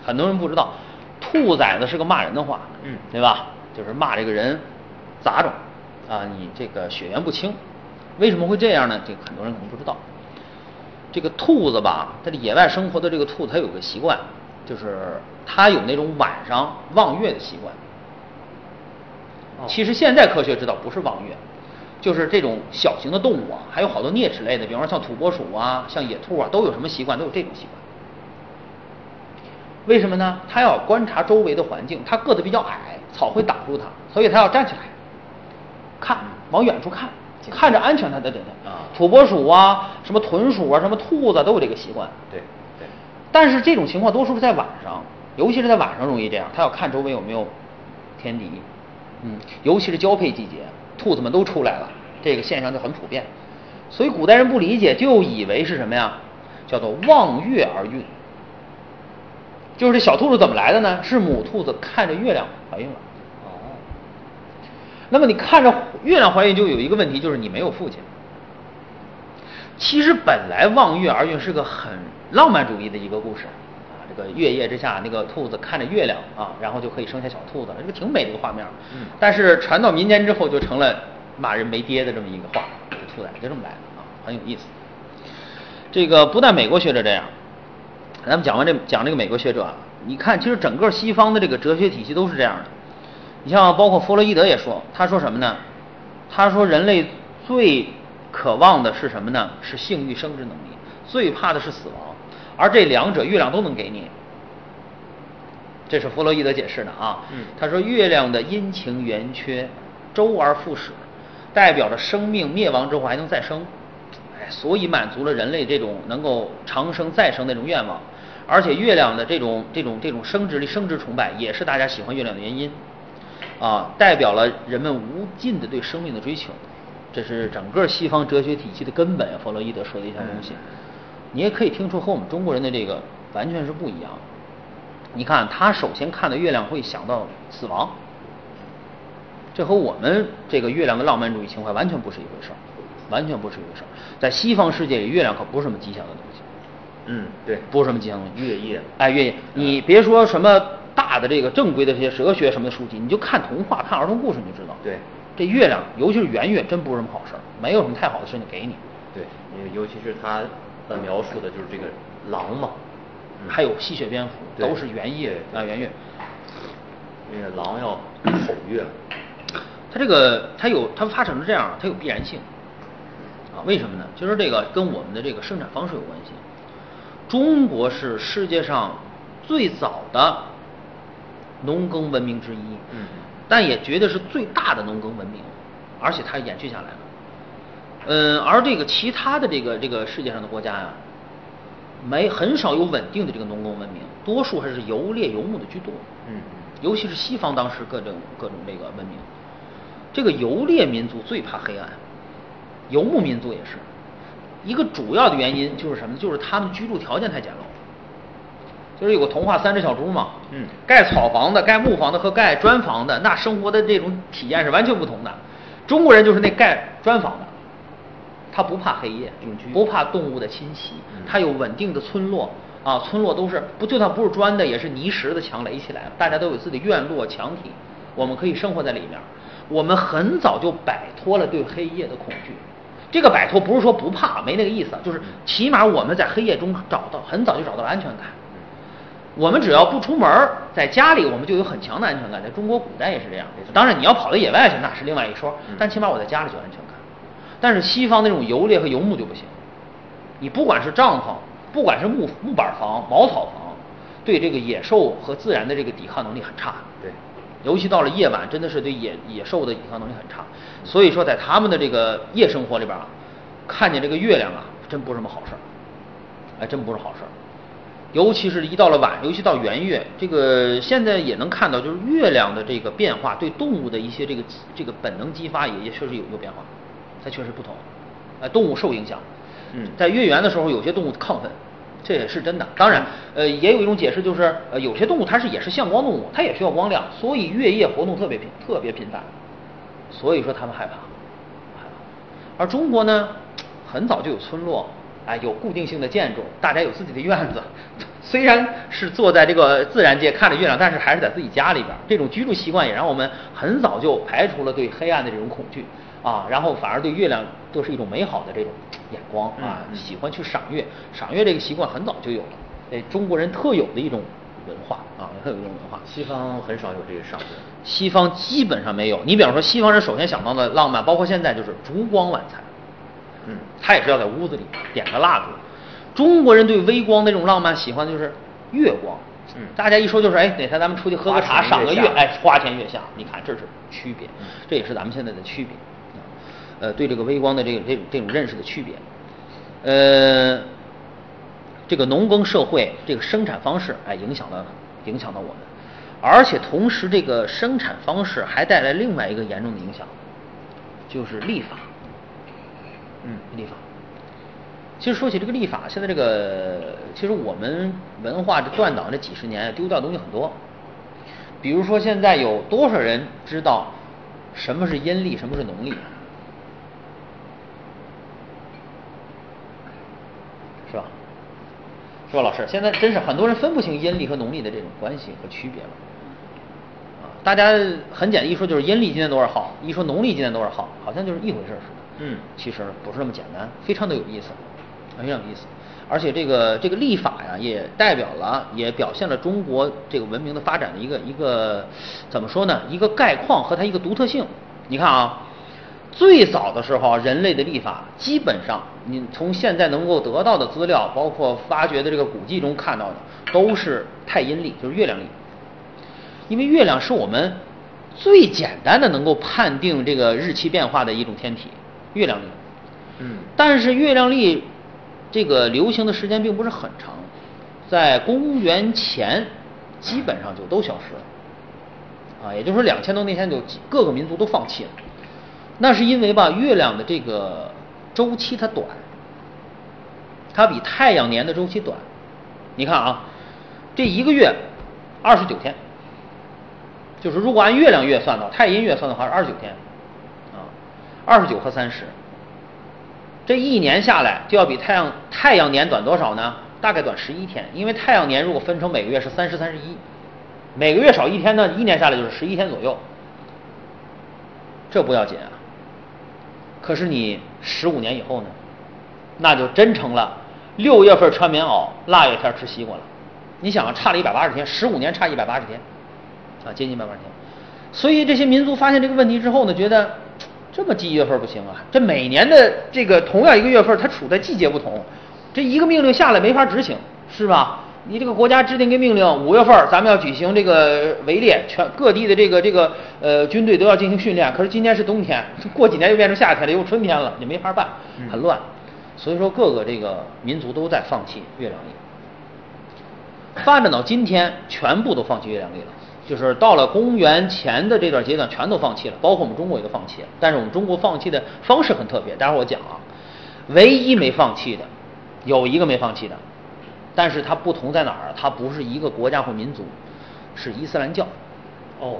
很多人不知道，兔崽子是个骂人的话，嗯对吧？就是骂这个人杂种啊，你这个血缘不清。为什么会这样呢？这个很多人可能不知道。这个兔子吧，它的野外生活的这个兔子，它有个习惯，就是它有那种晚上望月的习惯。哦其实现在科学知道不是望月，就是这种小型的动物啊，还有好多啮齿类的，比方说像土拨鼠啊、像野兔啊，都有什么习惯？都有这种习惯。为什么呢？它要观察周围的环境，它个子比较矮，草会挡住它，所以它要站起来看，往远处看，看着安全，它才对对。啊土拨鼠啊，什么豚鼠啊，什么兔子都有这个习惯。对对，但是这种情况多数是在晚上，尤其是在晚上容易这样，它要看周围有没有天敌，嗯，尤其是交配季节，兔子们都出来了，这个现象就很普遍。所以古代人不理解，就以为是什么呀？叫做望月而孕。就是这小兔子怎么来的呢？是母兔子看着月亮怀孕了。哦，那么你看着月亮怀孕，就有一个问题，就是你没有父亲。其实本来望月而孕是个很浪漫主义的一个故事啊，这个月夜之下，那个兔子看着月亮啊，然后就可以生下小兔子了，这个挺美的一个画面。嗯但是传到民间之后，就成了骂人没爹的这么一个话，这个兔崽子就这么来的啊，很有意思。这个不但美国学者这样，咱们讲完这讲这个美国学者啊，你看，其实整个西方的这个哲学体系都是这样的。你像包括弗洛伊德也说，他说什么呢？他说人类最渴望的是什么呢？是性欲生殖能力，最怕的是死亡，而这两者月亮都能给你。这是弗洛伊德解释的啊。嗯他说月亮的阴晴圆缺，周而复始，代表着生命灭亡之后还能再生。哎，所以满足了人类这种能够长生再生那种愿望。而且月亮的这种这种这种生殖力、生殖崇拜，也是大家喜欢月亮的原因。啊，代表了人们无尽的对生命的追求，这是整个西方哲学体系的根本。弗洛伊德说的一项东西，[laughs] 你也可以听出和我们中国人的这个完全是不一样。你看，他首先看到月亮会想到死亡，这和我们这个月亮的浪漫主义情怀完全不是一回事儿，完全不是一回事儿。在西方世界里，月亮可不是什么吉祥的东西。嗯对，不是什么吉祥的东西。月夜哎，月夜，你别说什么大的这个正规的这些哲学什么的书籍，你就看童话、看儿童故事你就知道。对，这月亮，尤其是圆月，真不是什么好事儿，没有什么太好的事情给你。对，尤其是他呃描述的就是这个狼嘛，嗯还有吸血蝙蝠，都是圆夜啊圆月。因为狼要吼月，它这个它有它发展成这样，它有必然性啊？为什么呢？就是这个跟我们的这个生产方式有关系。中国是世界上最早的农耕文明之一，嗯但也绝对是最大的农耕文明，而且它延续下来了。嗯，而这个其他的这个这个世界上的国家呀、没很少有稳定的这个农耕文明，多数还是游猎游牧的居多。嗯尤其是西方当时各种各种这个文明，这个游猎民族最怕黑暗，游牧民族也是，一个主要的原因就是什么呢？就是他们居住条件太简陋。就是有个童话《三只小猪》嘛，嗯盖草房的、盖木房的和盖砖房的，那生活的这种体验是完全不同的。中国人就是那盖砖房的，他不怕黑夜不怕动物的侵袭嗯，他有稳定的村落啊，村落都是不就算不是砖的，也是泥石的墙垒起来的，大家都有自己的院落墙体，我们可以生活在里面。我们很早就摆脱了对黑夜的恐惧。这个摆脱不是说不怕，没那个意思，就是起码我们在黑夜中找到很早就找到了安全感。我们只要不出门，在家里我们就有很强的安全感。在中国古代也是这样。当然，你要跑到野外去，那是另外一说嗯。但起码我在家里就安全感。但是西方那种游猎和游牧就不行。你不管是帐篷，不管是木木板房、茅草房，对这个野兽和自然的这个抵抗能力很差。对，尤其到了夜晚，真的是对野野兽的抵抗能力很差。所以说，在他们的这个夜生活里边啊，看见这个月亮啊，真不是什么好事儿，哎，真不是好事儿。尤其是一到了晚，尤其到圆月，这个现在也能看到，就是月亮的这个变化对动物的一些这个这个本能激发也也确实有有变化，它确实不同，呃，动物受影响。嗯在月圆的时候，有些动物亢奋，这也是真的。当然，呃，也有一种解释就是，呃，有些动物它是也是向光动物，它也需要光亮，所以月夜活动特别频特别频繁，所以说它们害怕，害怕。而中国呢，很早就有村落，哎，有固定性的建筑，大家有自己的院子。[laughs] 虽然是坐在这个自然界看着月亮，但是还是在自己家里边儿。这种居住习惯也让我们很早就排除了对黑暗的这种恐惧啊，然后反而对月亮都是一种美好的这种眼光啊，嗯嗯喜欢去赏月。赏月这个习惯很早就有了，哎，中国人特有的一种文化啊，特有一种文化。西方很少有这个赏月。西方基本上没有。你比方说，西方人首先想到的浪漫，包括现在就是烛光晚餐，嗯他也是要在屋子里点个蜡烛。中国人对微光那种浪漫喜欢的就是月光。嗯大家一说就是哎，哪天咱们出去喝个茶，赏个月哎，花前月下，你看这是区别嗯，这也是咱们现在的区别。呃，对这个微光的这个这种这种认识的区别。呃，这个农耕社会这个生产方式，哎，影响了影响到我们，而且同时这个生产方式还带来另外一个严重的影响，就是立法。嗯，立法。其实说起这个立法，现在这个其实我们文化这断档这几十年丢掉东西很多，比如说现在有多少人知道什么是阴历，什么是农历？是吧？是吧，老师？现在真是很多人分不清阴历和农历的这种关系和区别了。啊，大家很简单一说就是阴历今天多少号，一说农历今天多少号，好像就是一回事儿似的。嗯其实不是那么简单，非常的有意思，非常有意思。而且这个这个历法呀，也代表了，也表现了中国这个文明的发展的一个一个怎么说呢？一个概况和它一个独特性。你看啊，最早的时候，人类的历法基本上，你从现在能够得到的资料，包括发掘的这个古迹中看到的，都是太阴历，就是月亮历。因为月亮是我们最简单的能够判定这个日期变化的一种天体，月亮历。嗯但是月亮历这个流行的时间并不是很长，在公元前基本上就都消失了，啊，也就是说两千多年前就各个民族都放弃了。那是因为吧，月亮的这个周期它短，它比太阳年的周期短。你看啊，这一个月二十九天，就是如果按月亮月算的话，太阴月算的话是二十九天，啊，二十九和三十。这一年下来就要比太阳太阳年短多少呢？大概短十一天，因为太阳年如果分成每个月是三十三十一，每个月少一天呢，一年下来就是十一天左右。这不要紧啊。可是你十五年以后呢，那就真成了六月份穿棉袄，腊月天吃西瓜了。你想啊，差了一百八十天，十五年差一百八十天，啊，接近一百八十天。所以这些民族发现这个问题之后呢，觉得这么记月份不行啊，这每年的这个同样一个月份，它处在季节不同，这一个命令下来没法执行，是吧？你这个国家制定一个命令，五月份咱们要举行这个围猎，全各地的这个这个呃军队都要进行训练。可是今年是冬天，过几年又变成夏天了，又春天了，你没法办，很乱。所以说各个这个民族都在放弃月亮历，发展到今天，全部都放弃月亮历了。就是到了公元前的这段阶段，全都放弃了，包括我们中国也都放弃了。但是我们中国放弃的方式很特别，待会儿我讲啊。唯一没放弃的，有一个没放弃的。但是它不同在哪儿？它不是一个国家或民族，是伊斯兰教。哦，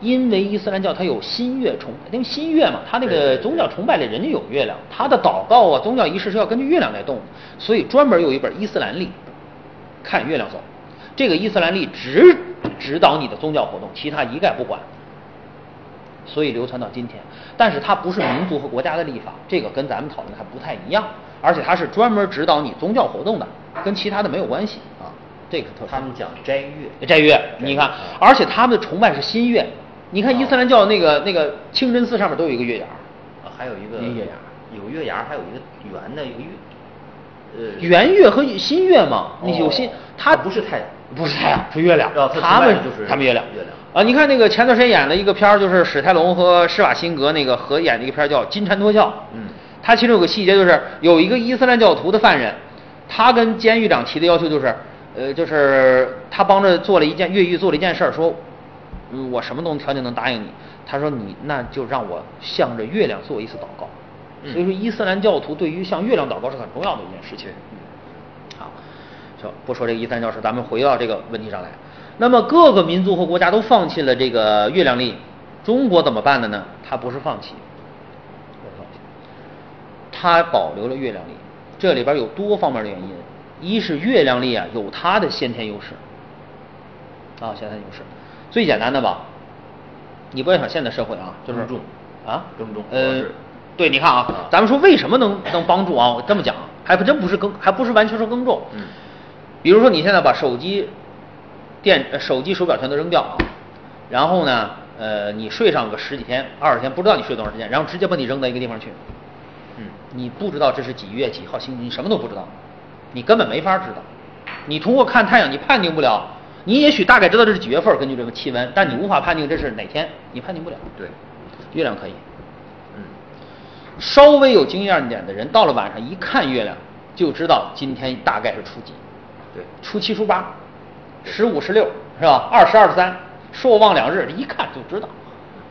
因为伊斯兰教它有新月崇，因为新月嘛，它那个宗教崇拜里人家有月亮，它的祷告啊、宗教仪式是要根据月亮来动的，所以专门有一本伊斯兰历，看月亮走。这个伊斯兰历只指导你的宗教活动，其他一概不管。所以流传到今天，但是它不是民族和国家的立法，这个跟咱们讨论还不太一样，而且它是专门指导你宗教活动的。跟其他的没有关系啊，这个特。他们讲斋月，斋月，你看，而且他们的崇拜是新月。你看伊斯兰教那个那个清真寺上面都有一个月牙，啊，还有一个月牙，有月牙，还有一个圆的一个月，呃，圆月和新月嘛，你有新，它不是太阳，不是太阳，是月亮。他们就是他们月亮，月亮。啊，你看那个前段时间演了一个片儿，就是史泰龙和施瓦辛格那个合演的一个片儿叫《金蝉脱壳》。嗯。它其中有个细节，就是有一个伊斯兰教徒的犯人。他跟监狱长提的要求就是，呃，就是他帮着做了一件越狱做了一件事儿，说，嗯，我什么东西条件能答应你？他说你那就让我向着月亮做一次祷告。所以说伊斯兰教徒对于向月亮祷告是很重要的一件事情。好，就不说这个伊斯兰教事，咱们回到这个问题上来。那么各个民族和国家都放弃了这个月亮历，中国怎么办的呢？他不是放弃，不是放弃，他保留了月亮历。这里边有多方面的原因，一是月亮历啊有它的先天优势，啊先天优势，最简单的吧，你不要想现代社会啊，就是啊耕种，呃，对，你看啊，咱们说为什么能能帮助啊？我这么讲，还不真不是耕，还不是完全说耕种，嗯，比如说你现在把手机电、手机手表全都扔掉啊，然后呢，呃，你睡上个十几天、二十天，不知道你睡多长时间，然后直接把你扔到一个地方去。嗯，你不知道这是几月几号星期，你什么都不知道，你根本没法知道。你通过看太阳，你判定不了。你也许大概知道这是几月份，根据这个气温，但你无法判定这是哪天，你判定不了。对，月亮可以。嗯，稍微有经验点的人，到了晚上一看月亮，就知道今天大概是初几。对，初七、初八、十五、十六，是吧？二十二、三，朔望两日，一看就知道，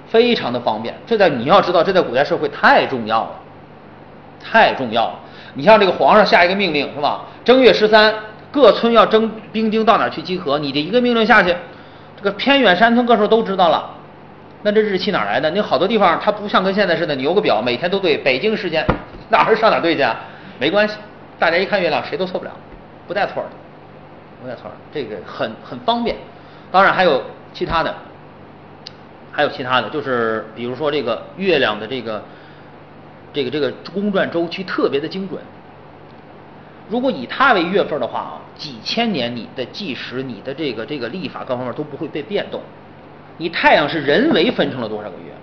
非常的方便。这在你要知道，这在古代社会太重要了。太重要了！你像这个皇上下一个命令是吧？正月十三，各村要征兵丁到哪去集合？你这一个命令下去，这个偏远山村各处都知道了。那这日期哪来的？你好多地方它不像跟现在似的，你有个表，每天都对。北京时间哪儿上哪儿对去？啊？没关系，大家一看月亮，谁都错不了，不带错的，不带错的，这个很很方便。当然还有其他的，还有其他的，就是比如说这个月亮的这个。这个这个公转周期特别的精准。如果以它为月份的话啊，几千年你的计时、你的这个这个历法各方面都不会被变动。你太阳是人为分成了多少个月？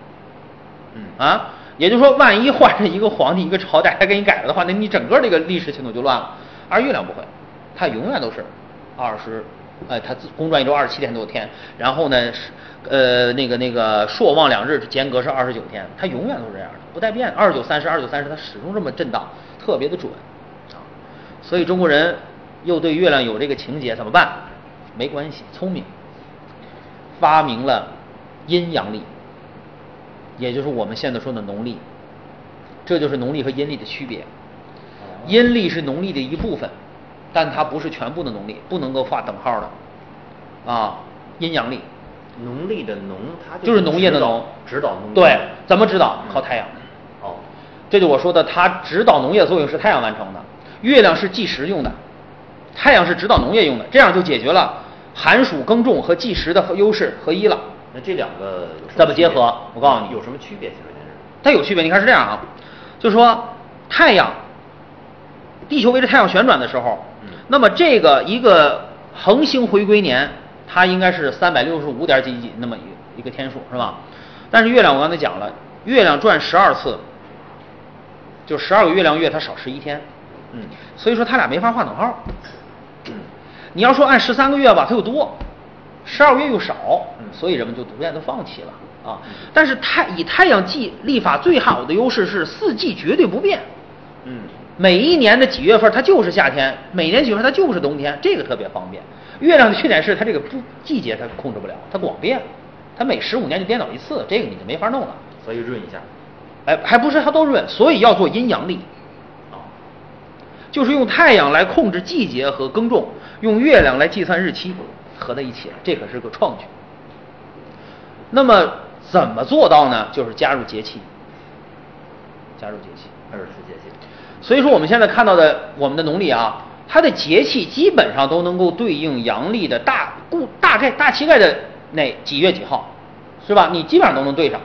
嗯啊，也就是说，万一换成一个皇帝、一个朝代他给你改了的话，那你整个这个历史系统就乱了。而月亮不会，它永远都是二十，呃，它公转一周二十七天多天，然后呢是。呃，那个那个朔望两日间隔是二十九天，它永远都是这样的，不带变。二十九、三十、二十九、三十，它始终这么震荡，特别的准啊。所以中国人又对月亮有这个情节，怎么办？没关系，聪明，发明了阴阳历，也就是我们现在说的农历。这就是农历和阴历的区别。阴历是农历的一部分，但它不是全部的农历，不能够画等号的啊。阴阳历。农历的农，它就是农业的农，指导农。对，怎么指导？靠太阳。哦，这就我说的，它指导农业作用是太阳完成的，月亮是计时用的，太阳是指导农业用的，这样就解决了寒暑耕种和计时的优势合一了。那这两个怎么结合我告诉你有什么区别？它有区别。你看是这样啊，就是说太阳，地球围着太阳旋转的时候，嗯那么这个一个恒星回归年，它应该是三百六十五点几几那么一一个天数是吧？但是月亮我刚才讲了，月亮转十二次，就十二个月亮月它少十一天，嗯所以说它俩没法画等号。你要说按十三个月吧，它又多，十二个月又少，嗯所以人们就逐渐都放弃了啊。但是太以太阳纪历法最好的优势是四季绝对不变，嗯每一年的几月份它就是夏天，每年几月份它就是冬天，这个特别方便。月亮的缺点是它这个不季节它控制不了，它光变，它每十五年就颠倒一次，这个你就没法弄了。所以润一下。哎，还不是它都润，所以要做阴阳历。啊，就是用太阳来控制季节和耕种，用月亮来计算日期，合在一起，这可是个创举。那么怎么做到呢？就是加入节气，加入节气。二十四节气。所以说我们现在看到的我们的农历啊，它的节气基本上都能够对应阳历的大固大概大膝盖的那几月几号，是吧？你基本上都能对上。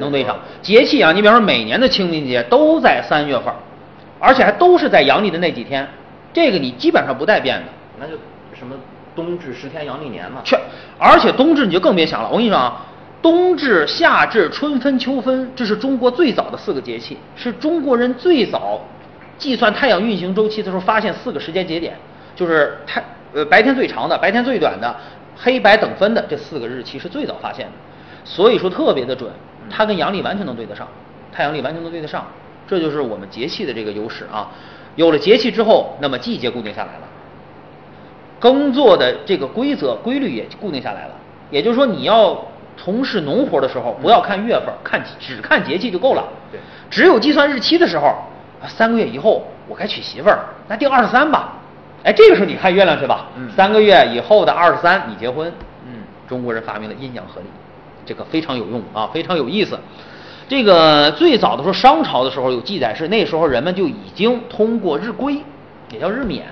能对上。节气啊，你比方说每年的清明节都在三月份儿，而且还都是在阳历的那几天，这个你基本上不带变的。那就什么冬至十天阳历年嘛。去，而且冬至你就更别想了。我跟你说啊，冬至、夏至、春分、秋分，这是中国最早的四个节气，是中国人最早计算太阳运行周期的时候发现四个时间节点，就是太呃白天最长的、白天最短的、黑白等分的这四个日期是最早发现的，所以说特别的准，它跟阳历完全能对得上，太阳历完全能对得上，这就是我们节气的这个优势啊。有了节气之后，那么季节固定下来了。耕作的这个规则规律也固定下来了。也就是说，你要从事农活的时候，不要看月份，看只看节气就够了。对只有计算日期的时候，啊，三个月以后我该娶媳妇儿，那定二十三吧。哎，这个时候你看月亮去吧。嗯三个月以后的二十三你结婚。嗯中国人发明了阴阳合历，这个非常有用啊，非常有意思。这个最早的时候，商朝的时候有记载是那时候人们就已经通过日晷，也叫日冕，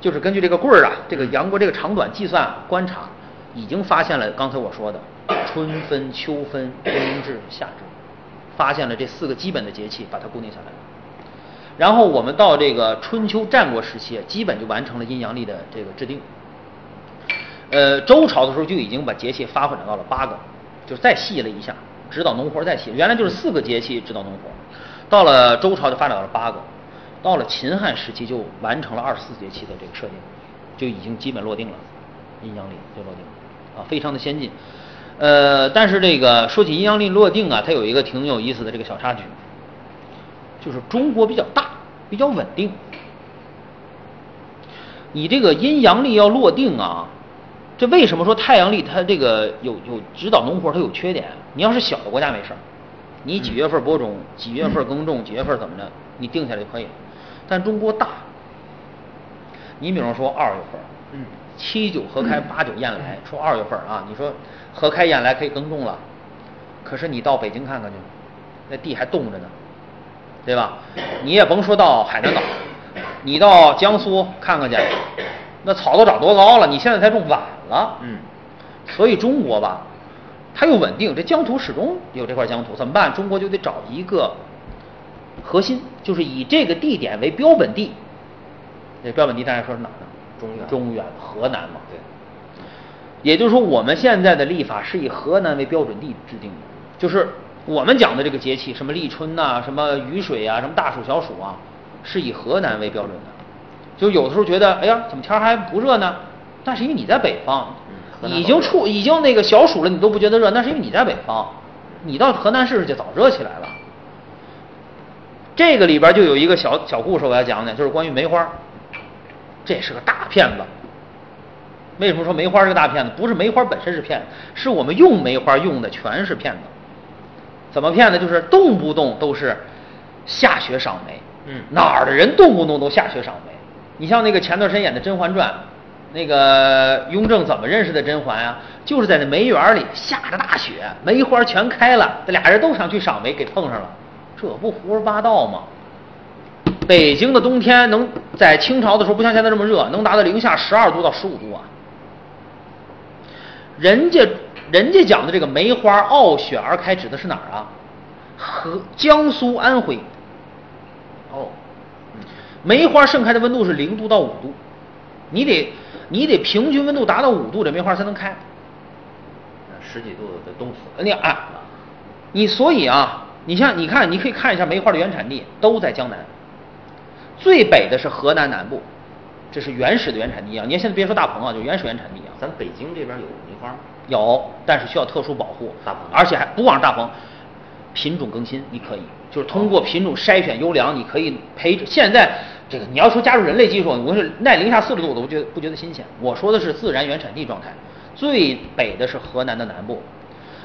就是根据这个棍儿啊，这个阳国这个长短计算观察，已经发现了刚才我说的春分、秋分、冬至、夏至，发现了这四个基本的节气，把它固定下来了。然后我们到这个春秋战国时期，基本就完成了阴阳历的这个制定。呃，周朝的时候就已经把节气发展到了八个，就是再细了一下，指导农活再细。原来就是四个节气指导农活，到了周朝就发展到了八个，到了秦汉时期就完成了二十四节气的这个设定，就已经基本落定了，阴阳历就落定了，啊，非常的先进。呃，但是这个说起阴阳历落定啊，它有一个挺有意思的这个小插曲，就是中国比较大，比较稳定。你这个阴阳历要落定啊，这为什么说太阳历它这个有有指导农活它有缺点？你要是小的国家没事儿，你几月份播种，几月份耕种，几月份怎么着，你定下来就可以了。但中国大，你比方说二月份，嗯，七九合开，八九雁来，说二月份啊，你说合开雁来可以耕种了，可是你到北京看看去，那地还冻着呢，对吧？你也甭说到海南岛，[coughs] 你到江苏看看去，那草都长多高了，你现在才种晚了。嗯，所以中国吧，它又稳定，这疆土始终有这块疆土，怎么办？中国就得找一个核心，就是以这个地点为标本地。这标本地大家说是哪儿呢？中原中原，河南嘛。对。也就是说，我们现在的历法是以河南为标准地制定的，就是我们讲的这个节气，什么立春呐、什么雨水啊，什么大暑小暑啊，是以河南为标准的。就有的时候觉得，哎呀，怎么天还不热呢？那是因为你在北方，已经处已经那个小暑了，你都不觉得热，那是因为你在北方，你到河南试试去，早热起来了。这个里边就有一个小小故事，我要讲讲，就是关于梅花。这是个大骗子。为什么说梅花是个大骗子？不是梅花本身是骗子，是我们用梅花用的全是骗子。怎么骗呢？就是动不动都是下雪赏梅。嗯哪儿的人动不动都下雪赏梅？你像那个前段时间演的《甄嬛传》，那个雍正怎么认识的甄嬛啊？就是在那梅园里下着大雪，梅花全开了，这俩人都想去赏梅，给碰上了，这不胡说八道吗？北京的冬天能在清朝的时候不像现在这么热，能达到零下十二度到十五度啊。人家人家讲的这个梅花傲雪而开，指的是哪儿啊？和江苏安徽。哦，梅花盛开的温度是零度到五度，你得你得平均温度达到五度，这梅花才能开。十几度的冻死。你啊，你所以啊，你像你看，你可以看一下梅花的原产地都在江南，最北的是河南南部，这是原始的原产地啊。你看现在别说大棚啊，就原始原产地啊。咱北京这边有梅花吗？有，但是需要特殊保护，大棚而且还不光是大棚，品种更新，你可以就是通过品种筛选优良，你可以培。现在这个你要说加入人类技术，我是耐零下四十度，我都不觉得不觉得新鲜。我说的是自然原产地状态，最北的是河南的南部，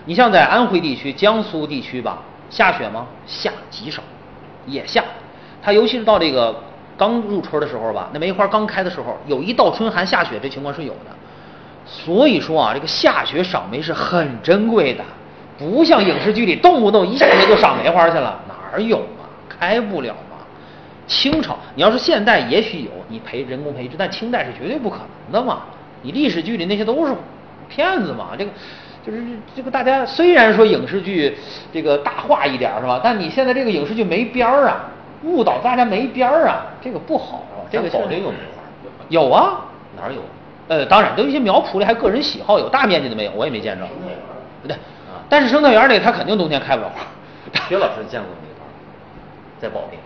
你像在安徽地区、江苏地区吧，下雪吗？下极少，也下。它尤其是到这个刚入春的时候吧，那梅花刚开的时候，有一到春寒下雪，这情况是有的。所以说啊，这个下雪赏梅是很珍贵的，不像影视剧里动不动一下雪就赏梅花去了，哪儿有啊？开不了嘛。清朝，你要是现代也许有，你培人工培植，但清代是绝对不可能的嘛。你历史剧里那些都是骗子嘛。这个就是这个大家虽然说影视剧这个大话一点是吧，但你现在这个影视剧没边儿啊，误导大家没边儿啊，这个不好啊。这个保是定有梅花，有啊，哪儿有？呃，当然，都一些苗圃里还个人喜好有，大面积的没有，我也没见着。生态园儿对，但是生态园里它肯定冬天开不了花。薛老 [laughs] 师见过梅花，在保定。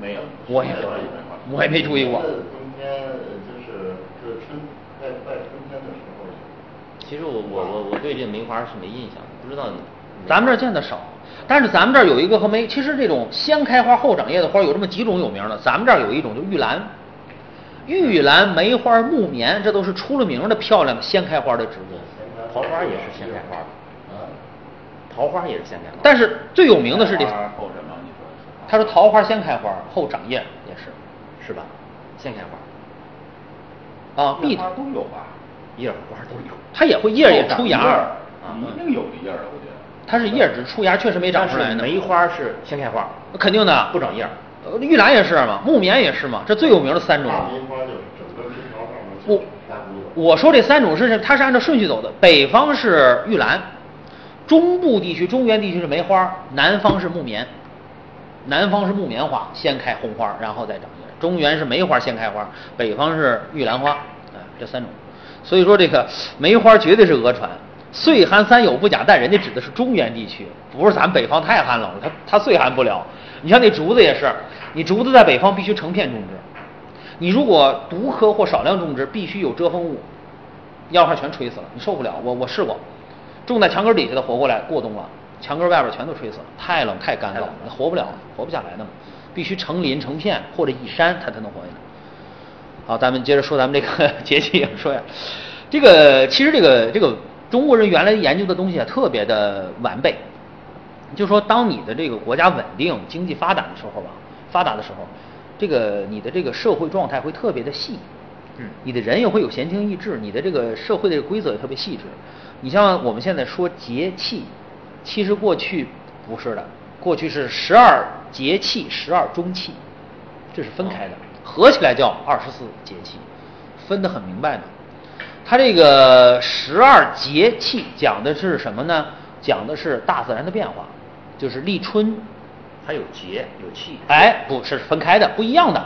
没有，我也没有我也没注意过。冬天呃就是就是春快快春天的时候。其实我我我我对这梅花是没印象，不知道你。咱们这儿见的少，但是咱们这儿有一个和梅，其实这种先开花后长叶的花有这么几种有名的，咱们这儿有一种就玉兰，玉兰、梅花、木棉，这都是出了名的漂亮的先开花的植物。桃花也是先开花的，啊，桃花也是先开花。但是最有名的是这，花后什么？你说？他说桃花先开花后长叶也是是吧？先开花，啊，必花都有吧？叶儿花都有。它也会叶儿也出芽儿，啊一定有的叶儿，我觉得。它是叶儿只出芽，确实没长出来呢。梅花是先开花，肯定的，不长叶儿。呃玉兰也是嘛，木棉也是嘛，这最有名的三种。大梅花就是整个枝条上面我说这三种是它是按照顺序走的，北方是玉兰，中部地区、中原地区是梅花，南方是木棉。南方是木棉花先开红花，然后再长叶；中原是梅花先开花，北方是玉兰花，啊，这三种。所以说这个梅花绝对是讹传，岁寒三友不假，但人家指的是中原地区，不是咱北方太寒冷了，它它岁寒不了。你像那竹子也是，你竹子在北方必须成片种植，你如果独棵或少量种植，必须有遮风物，要不然全吹死了，你受不了。我我试过，种在墙根底下的活过来，过冬了，墙根外边全都吹死了，太冷太干燥了，活不了，活不下来的嘛。必须成林成片或者一山，它才能活下来。好，咱们接着说咱们这个 [laughs] 节气，说呀，这个其实这个这个中国人原来研究的东西啊，特别的完备。就说当你的这个国家稳定、经济发达的时候吧，发达的时候，这个你的这个社会状态会特别的细，嗯你的人也会有闲情逸致，你的这个社会的规则也特别细致。你像我们现在说节气，其实过去不是的，过去是十二节气、十二中气，这是分开的，合起来叫二十四节气，分得很明白的。它这个十二节气讲的是什么呢？讲的是大自然的变化，就是立春。它有节有气。哎，不是分开的，不一样的。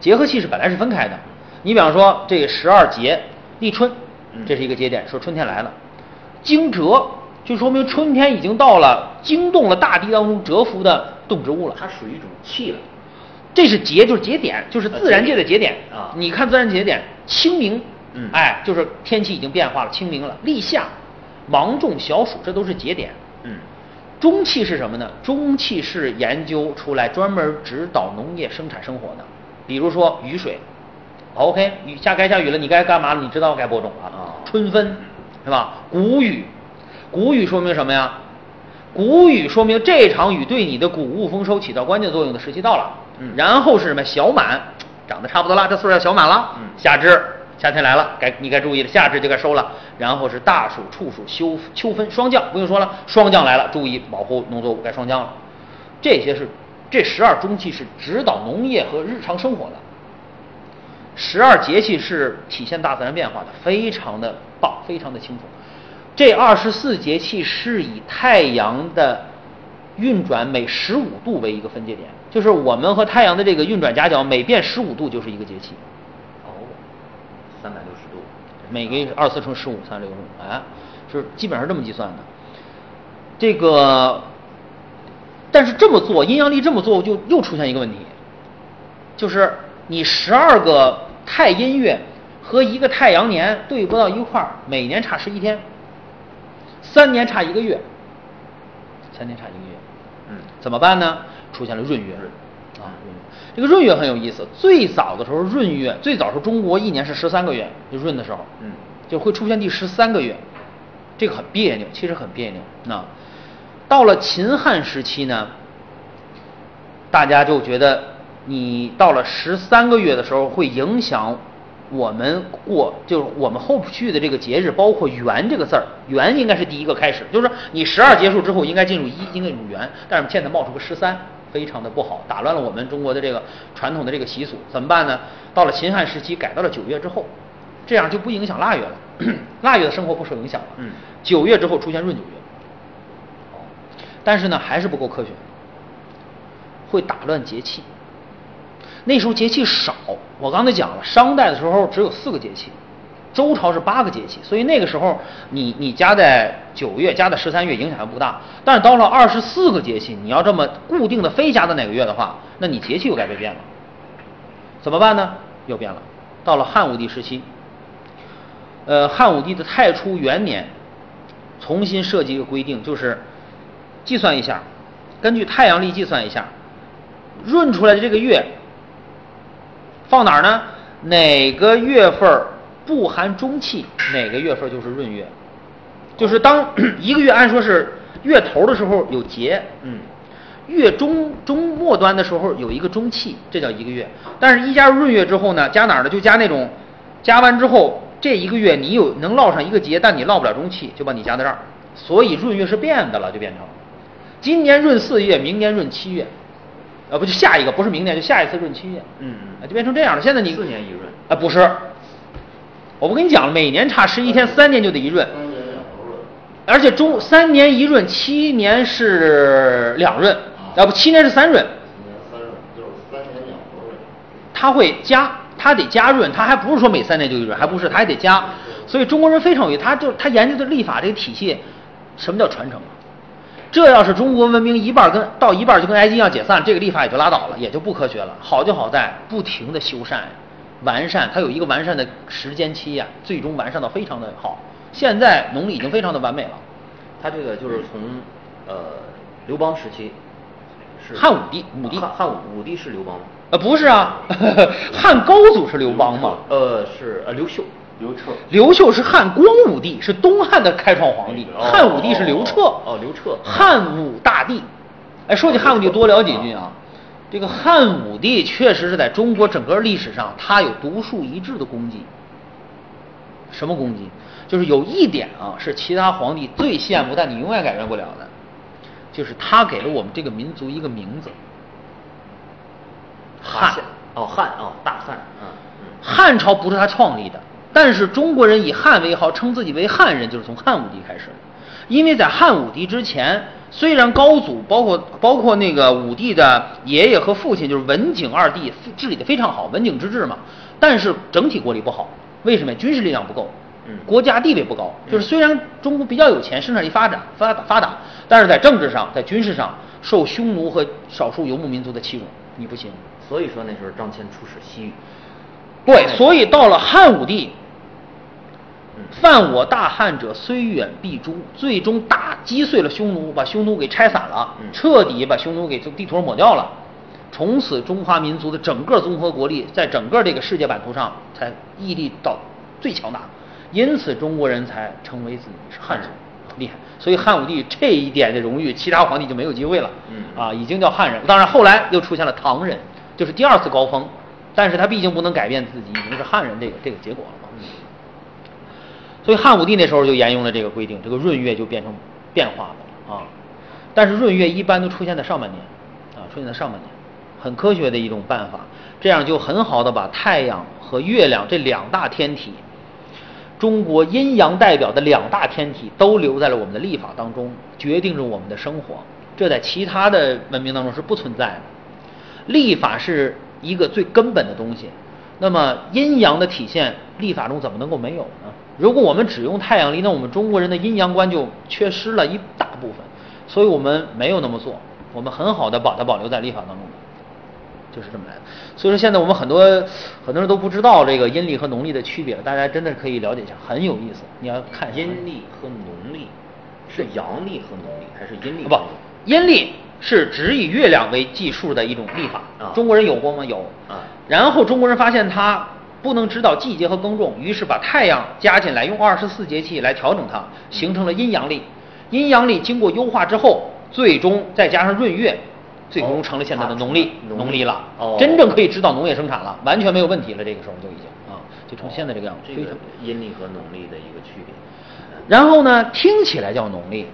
节和气是本来是分开的。你比方说这个十二节立春，嗯这是一个节点，说春天来了。惊蛰就说明春天已经到了，惊动了大地当中蛰伏的动植物了。它属于一种气了。这是节，就是节点，就是自然界的节点啊你看自然节点，清明，嗯哎，就是天气已经变化了，清明了。立夏、芒种、小暑，这都是节点。嗯，中气是什么呢？中气是研究出来专门指导农业生产生活的，比如说雨水。OK，雨下该下雨了，你该干嘛了？你知道该播种了。啊春分是吧？谷雨，谷雨说明什么呀？谷雨说明这场雨对你的谷物丰收起到关键作用的时期到了。嗯然后是什么？小满，长得差不多了，这岁数要小满了。嗯夏至，夏天来了，该你该注意了，夏至就该收了。然后是大暑、处暑、秋秋分、霜降，不用说了，霜降来了，注意保护农作物，该霜降了。这些是这十二中气是指导农业和日常生活的。十二节气是体现大自然变化的，非常的棒，非常的清楚。这二十四节气是以太阳的运转每十五度为一个分界点，就是我们和太阳的这个运转夹角每变十五度就是一个节气。每个二十四乘十五，三六五，哎，是基本上这么计算的。这个，但是这么做，阴阳历这么做，就又出现一个问题，就是你十二个太阴月和一个太阳年对不到一块儿，每年差十一天，三年差一个月，三年差一个月，嗯，怎么办呢？出现了闰月，啊，闰月。这个闰月很有意思，最早的时候闰月，最早时候中国一年是十三个月，就闰的时候，嗯，就会出现第十三个月，这个很别扭，其实很别扭。那到了秦汉时期呢，大家就觉得你到了十三个月的时候，会影响我们过，就是我们后续的这个节日，包括元这个字儿，元应该是第一个开始，就是说你十二结束之后应该进入一，应该进入元，但是现在冒出个十三，非常的不好，打乱了我们中国的这个传统的这个习俗，怎么办呢？到了秦汉时期，改到了九月之后，这样就不影响腊月了，[clears throat] 腊月的生活不受影响了。嗯九月之后出现闰九月，哦，但是呢还是不够科学，会打乱节气。那时候节气少，我刚才讲了，商代的时候只有四个节气，周朝是八个节气，所以那个时候你你加在九月、加在十三月影响还不大。但是到了二十四个节气，你要这么固定的非加在哪个月的话，那你节气又该被变了。怎么办呢？又变了。到了汉武帝时期，呃，汉武帝的太初元年，重新设计一个规定，就是计算一下，根据太阳历计算一下，闰出来的这个月放哪儿呢？哪个月份儿不含中气，哪个月份儿就是闰月。就是当 [clears throat] 一个月按说是月头的时候有节，嗯，月中中末端的时候有一个中气，这叫一个月。但是，一加入闰月之后呢，加哪儿呢？就加那种，加完之后这一个月你有能落上一个节，但你落不了中气，就把你加在这儿。所以闰月是变的了，就变成今年闰四月，明年闰七月，啊，不就下一个不是明年，就下一次闰七月，嗯嗯啊，就变成这样了。现在你四年一闰啊，不是，我不跟你讲了，每年差十一天，三年就得一闰。而且中三年一闰，七年是两闰，啊不，七年是三闰，今年三闰就是三年两头了。它会加，他得加闰，他还不是说每三年就一闰，还不是，他还得加。所以中国人非常有意，他就他研究的历法这个体系，什么叫传承啊？这要是中国文明一半跟到一半就跟埃及一样解散，这个历法也就拉倒了，也就不科学了。好就好在不停的修缮、完善，它有一个完善的时间期呀、最终完善到非常的好。现在农历已经非常的完美了。他这个就是从呃刘邦时期是汉武帝武帝汉汉武武帝是刘邦吗？呃，不是啊，[laughs] 汉高祖是刘邦嘛？呃，是呃刘秀，刘彻，刘秀是汉光武帝，是东汉的开创皇帝，哦汉武帝是刘彻。哦刘彻汉武大帝。哎，说起汉武帝，多聊几句啊。这个汉武帝确实是在中国整个历史上，他有独树一帜的功绩。什么功绩？就是有一点啊，是其他皇帝最羡慕，但你永远改变不了的，就是他给了我们这个民族一个名字。汉。哦汉哦大汉嗯嗯汉朝不是他创立的，但是中国人以汉为号，称自己为汉人，就是从汉武帝开始的。因为在汉武帝之前，虽然高祖包括包括那个武帝的爷爷和父亲，就是文景二帝治理的非常好，文景之治嘛，但是整体国力不好。为什么？军事力量不够，嗯国家地位不高。就是虽然中国比较有钱，生产力发展发达发达，但是在政治上、在军事上受匈奴和少数游牧民族的欺辱，你不行。所以说那时候张骞出使西域，对，所以到了汉武帝，嗯犯我大汉者，虽远必诛。最终打击碎了匈奴，把匈奴给拆散了，嗯彻底把匈奴给从地图上抹掉了。从此，中华民族的整个综合国力，在整个这个世界版图上才屹立到最强大。因此，中国人才成为自己是汉人，厉害。所以，汉武帝这一点的荣誉，其他皇帝就没有机会了。嗯啊，已经叫汉人。当然，后来又出现了唐人，就是第二次高峰。但是他毕竟不能改变自己已经是汉人这个这个结果了嘛。所以汉武帝那时候就沿用了这个规定，这个闰月就变成变化的了啊。但是闰月一般都出现在上半年，啊，出现在上半年，很科学的一种办法，这样就很好的把太阳和月亮这两大天体中国阴阳代表的两大天体都留在了我们的历法当中，决定着我们的生活。这在其他的文明当中是不存在的。历法是一个最根本的东西，那么阴阳的体现，历法中怎么能够没有呢？如果我们只用太阳历，那我们中国人的阴阳观就缺失了一大部分，所以我们没有那么做，我们很好的把它保留在历法当中，就是这么来的。所以说现在我们很多很多人都不知道这个阴历和农历的区别，大家真的可以了解一下，很有意思。你要看一下阴历和农历是阳历和农历，还是阴历和不阴历是只以月亮为计数的一种历法。啊中国人有过吗？有。啊然后中国人发现它不能知道季节和耕种，于是把太阳加进来，用二十四节气来调整它，形成了阴阳历。阴阳历经过优化之后，最终再加上闰月，最终成了现在的农历、哦农历了。哦真正可以指导农业生产了，完全没有问题了。这个时候就已经啊，就成现在这个样子，这个。阴历和农历的一个区别。然后呢，听起来叫农历，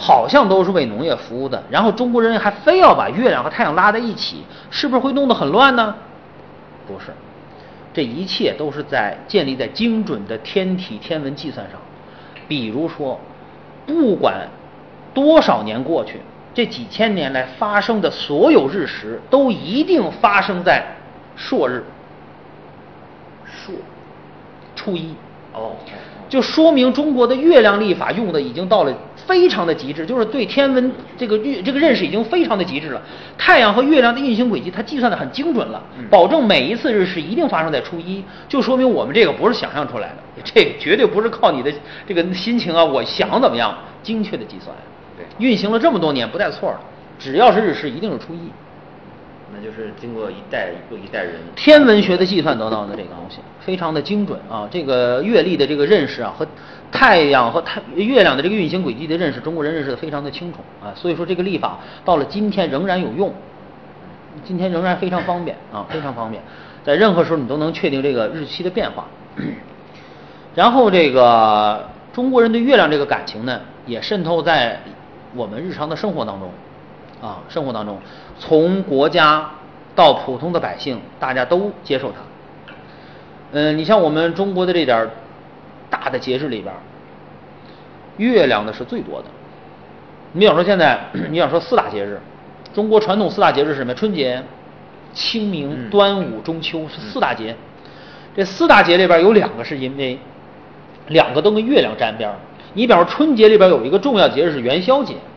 好像都是为农业服务的。然后中国人还非要把月亮和太阳拉在一起，是不是会弄得很乱呢？不是，这一切都是在建立在精准的天体天文计算上。比如说，不管多少年过去，这几千年来发生的所有日食，都一定发生在朔日朔初一。哦，就说明中国的月亮历法用的已经到了非常的极致，就是对天文这个月这个认识已经非常的极致了。太阳和月亮的运行轨迹，它计算的很精准了，保证每一次日食一定发生在初一，就说明我们这个不是想象出来的，这个绝对不是靠你的这个心情啊，我想怎么样，精确的计算。对运行了这么多年不带错的，只要是日食一定是初一。那就是经过一代又一代人天文学的计算得到的这个东西，非常的精准啊。这个月历的这个认识啊，和太阳和太月亮的这个运行轨迹的认识，中国人认识的非常的清楚啊。所以说这个历法到了今天仍然有用，今天仍然非常方便啊，非常方便，在任何时候你都能确定这个日期的变化。然后这个中国人对月亮这个感情呢，也渗透在我们日常的生活当中，啊，生活当中，从国家到普通的百姓，大家都接受它。嗯，你像我们中国的这点儿大的节日里边儿，月亮的是最多的。你比方说现在，[clears throat] 你想说四大节日，中国传统四大节日是什么？春节、清明、嗯端午、中秋是四大节。这四大节里边有两个是因为两个都跟月亮沾边儿。你比方说春节里边有一个重要节日是元宵节，嗯，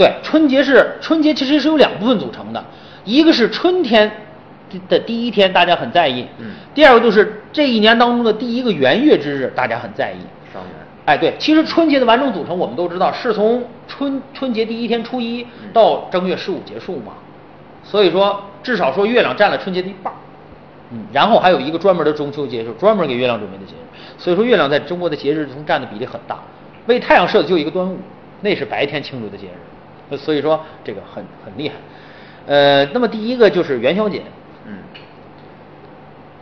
对，春节是春节其实是由两部分组成的，一个是春天的第一天，大家很在意，嗯。第二个就是这一年当中的第一个元月之日，大家很在意。上元哎，对，其实春节的完整组成我们都知道，是从春春节第一天初一到正月十五结束嘛，所以说至少说月亮占了春节的一半儿，嗯，然后还有一个专门的中秋节，是专门给月亮准备的节日，所以说月亮在中国的节日中占的比例很大。为太阳设的就一个端午，那是白天庆祝的节日，呃 [laughs] 所以说这个很很厉害。呃，那么第一个就是元宵节，嗯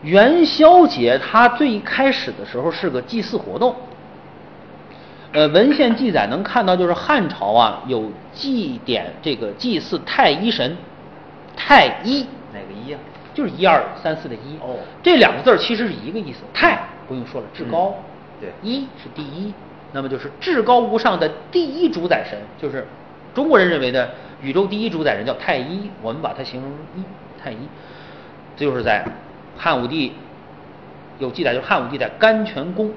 元宵节它最开始的时候是个祭祀活动。呃，文献记载能看到，就是汉朝啊有祭典这个祭祀太一神，太一哪个一啊？就是一二三四的一。哦这两个字儿其实是一个意思。太不用说了，至高。嗯对一是第一，那么就是至高无上的第一主宰神，就是中国人认为的宇宙第一主宰人叫太一，我们把它形容一太一，这就是在汉武帝有记载，就是汉武帝在甘泉宫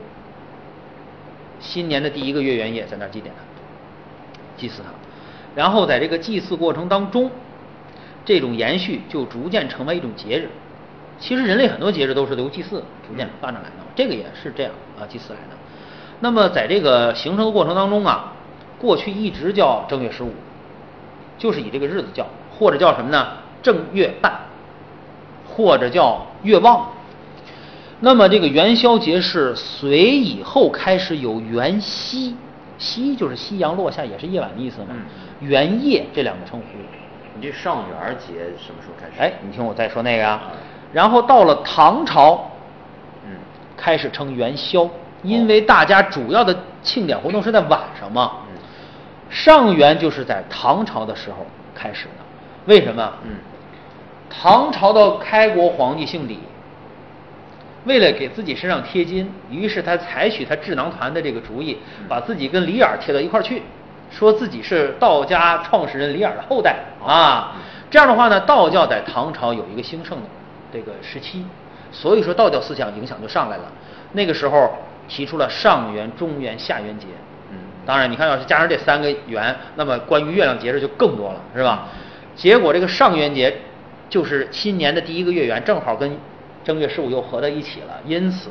新年的第一个月圆夜在那儿祭奠他，祭祀他，然后在这个祭祀过程当中，这种延续就逐渐成为一种节日。其实人类很多节日都是由祭祀逐渐发展来的，这个也是这样啊，祭祀来的。那么在这个形成的过程当中啊，过去一直叫正月十五，就是以这个日子叫，或者叫什么呢？正月半，或者叫月望。那么这个元宵节是隋以后开始有元夕，夕就是夕阳落下，也是夜晚的意思嘛。嗯元夜这两个称呼。你这上元节什么时候开始？哎，你听我再说那个啊啊。然后到了唐朝，嗯开始称元宵，因为大家主要的庆典活动是在晚上嘛。嗯上元就是在唐朝的时候开始的，为什么？嗯唐朝的开国皇帝姓李，为了给自己身上贴金，于是他采取他智囊团的这个主意，把自己跟李耳贴到一块儿去，说自己是道家创始人李耳的后代啊。这样的话呢，道教在唐朝有一个兴盛的这个时期，所以说道教思想影响就上来了。那个时候提出了上元、中元、下元节。嗯当然，你看要是加上这三个圆，那么关于月亮节日就更多了，是吧？结果这个上元节就是新年的第一个月圆，正好跟正月十五又合在一起了，因此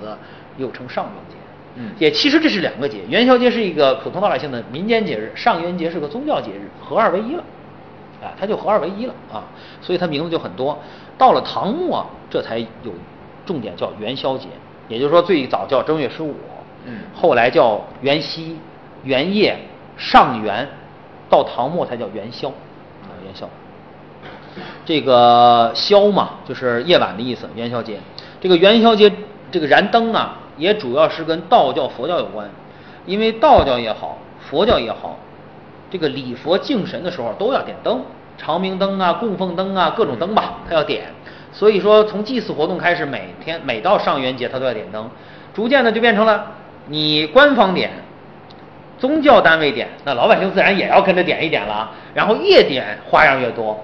又称上元节。嗯也其实这是两个节，元宵节是一个普通老百姓的民间节日，上元节是个宗教节日，合二为一了。啊，它就合二为一了啊，所以它名字就很多。到了唐末，这才有重点叫元宵节，也就是说最早叫正月十五，嗯后来叫元夕、元夜、上元，到唐末才叫元宵，啊元宵。这个宵嘛，就是夜晚的意思，元宵节。这个元宵节，这个燃灯啊，也主要是跟道教、佛教有关，因为道教也好，佛教也好，这个礼佛敬神的时候都要点灯，长明灯啊、供奉灯啊，各种灯吧，它要点。所以说，从祭祀活动开始，每天每到上元节，他都要点灯，逐渐的就变成了你官方点，宗教单位点，那老百姓自然也要跟着点一点了。然后越点花样越多，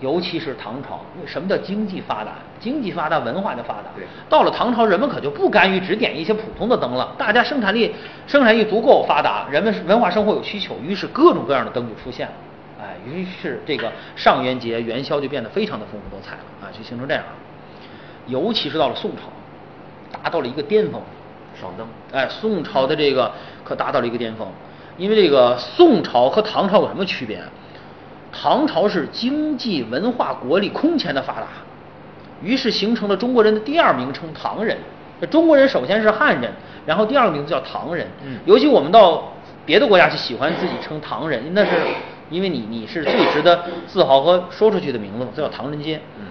尤其是唐朝，什么叫经济发达？经济发达，文化就发达。对到了唐朝，人们可就不甘于只点一些普通的灯了，大家生产力生产力足够发达，人们文化生活有需求，于是各种各样的灯就出现了。哎，于是这个上元节、元宵就变得非常的丰富多彩了啊，就形成这样。尤其是到了宋朝，达到了一个巅峰。赏灯。哎，宋朝的这个可达到了一个巅峰，因为这个宋朝和唐朝有什么区别？唐朝是经济文化国力空前的发达，于是形成了中国人的第二名称唐人。这中国人首先是汉人，然后第二个名字叫唐人。嗯尤其我们到别的国家去喜欢自己称唐人，那是因为你你是最值得自豪和说出去的名字嘛，这叫唐人街。嗯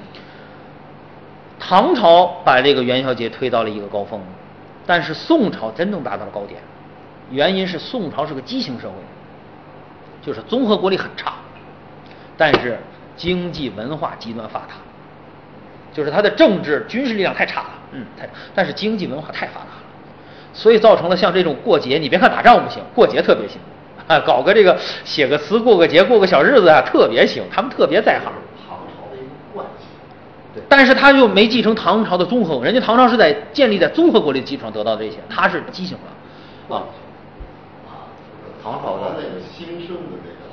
唐朝把这个元宵节推到了一个高峰，但是宋朝真正达到了高点，原因是宋朝是个畸形社会，就是综合国力很差，但是经济文化极端发达，就是它的政治军事力量太差了，嗯太，但是经济文化太发达了，所以造成了像这种过节，你别看打仗不行，过节特别行，啊，[laughs] 搞个这个写个词过个节过个小日子啊，特别行，他们特别在行。唐朝的一个惯性。对，但是他又没继承唐朝的综合，人家唐朝是在建立在综合国力基础上得到的这些，他是畸形了，啊，啊，唐朝的那个兴盛的这个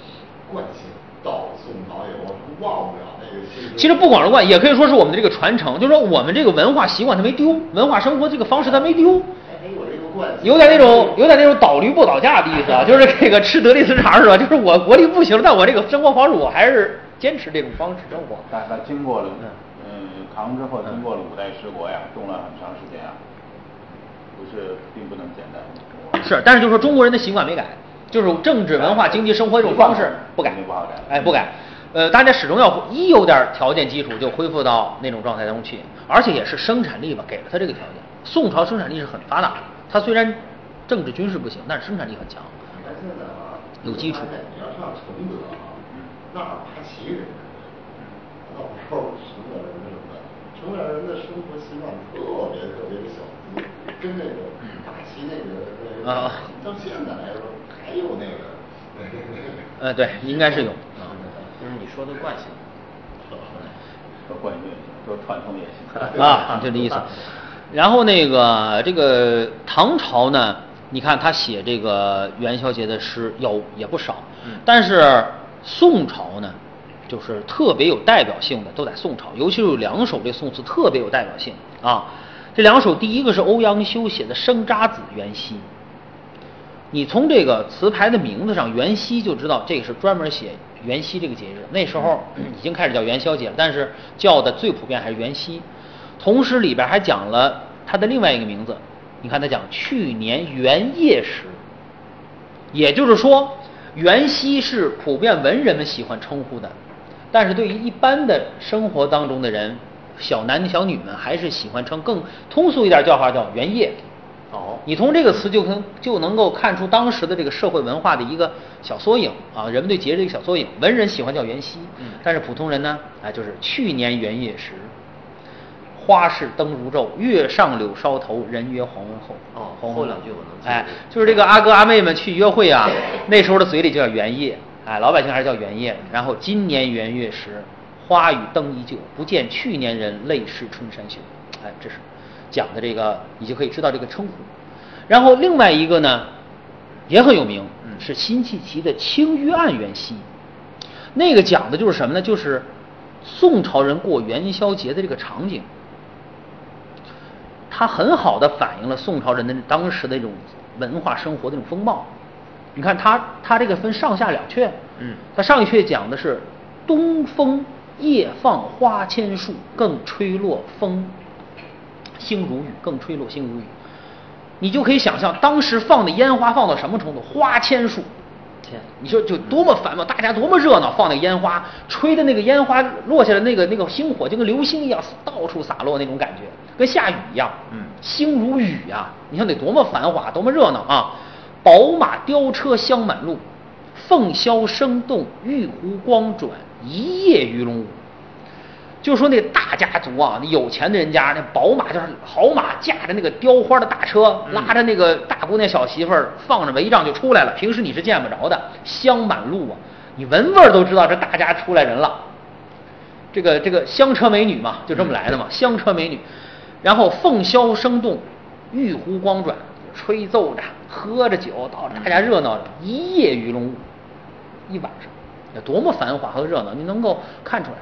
惯性，到宋朝以后是忘不了那个。其实不光是惯，也可以说是我们的这个传承，就是说我们这个文化习惯它没丢，文化生活这个方式它没丢，有这个惯，有点那种有点那种倒驴不倒架的意思啊，[laughs] 就是这个吃得力丝肠是吧？就是我国力不行了，但我这个生活方式我还是坚持这种方式生活。但但经过了嗯，嗯，唐之后经过了五代十国呀，动了很长时间啊，不是并不能简单。是，但是就是说中国人的习惯没改，就是政治、文化、经济、生活这种方式不改不好改，哎，不改。呃，大家始终要一有点条件基础就恢复到那种状态当中去，而且也是生产力吧，给了他这个条件。宋朝生产力是很发达的，它虽然政治军事不行，但是生产力很强。你看现在啊，有基础你要上承德啊，那儿爬旗人，到时候承德人什么的，承德人的生活习惯特别特别的小资，跟那个大旗那个那个啊到现在来说还有那个。呃，对，应该是有。啊就是你说的惯性。说惯性也行，说串通也行。啊，就这意思。然后那个这个唐朝呢，你看他写这个元宵节的诗有也不少，嗯但是宋朝呢，就是特别有代表性的都在宋朝，尤其是有两首这宋词特别有代表性啊。这两首，第一个是欧阳修写的《生查子·元夕》，你从这个词牌的名字上“元夕”就知道这个是专门写元夕这个节日。那时候 [clears throat] 已经开始叫元宵节了，但是叫的最普遍还是元夕。同时里边还讲了他的另外一个名字，你看他讲去年元夜时，也就是说元夕是普遍文人们喜欢称呼的，但是对于一般的生活当中的人，小男小女们还是喜欢称更通俗一点叫法叫元夜。哦你从这个词就能就能够看出当时的这个社会文化的一个小缩影啊，人们对节日的一个小缩影。文人喜欢叫元夕，嗯但是普通人呢，啊，就是去年元夜时，花市灯如昼，月上柳梢头，人约黄昏后。哦黄昏后两句我能哎，就是这个阿哥阿妹们去约会啊，那时候的嘴里就叫元夜，哎，老百姓还是叫元夜。然后今年元月时，花与灯依旧，不见去年人，泪湿春衫袖。哎，这是讲的这个，你就可以知道这个称呼。然后另外一个呢，也很有名，嗯是辛弃疾的《青玉案元夕》。那个讲的就是什么呢？就是宋朝人过元宵节的这个场景。它很好的反映了宋朝人的当时的这种文化生活的这种风貌。你看它，它这个分上下两阙，嗯它上一阙讲的是东风夜放花千树，更吹落风星如雨，更吹落星如雨。你就可以想象当时放的烟花放到什么程度，花千树。天，你说就多么繁忙，大家多么热闹，放那个烟花，吹的那个烟花落下来，那个那个星火就跟流星一样，到处洒落那种感觉，跟下雨一样。嗯星如雨啊！你看得多么繁华，多么热闹啊！宝马雕车香满路，凤箫声动，玉壶光转，一夜鱼龙舞。就说那大家族啊，那有钱的人家，那宝马就是好马，驾着那个雕花的大车，嗯拉着那个大姑娘小媳妇儿，放着帷帐就出来了。平时你是见不着的，香满路啊，你闻味儿都知道这大家出来人了。这个这个香车美女嘛，就这么来的嘛，香车美女。然后凤箫声动，玉壶光转，吹奏着，喝着酒，到大家热闹着，一夜鱼龙舞，一晚上，有多么繁华和热闹，你能够看出来。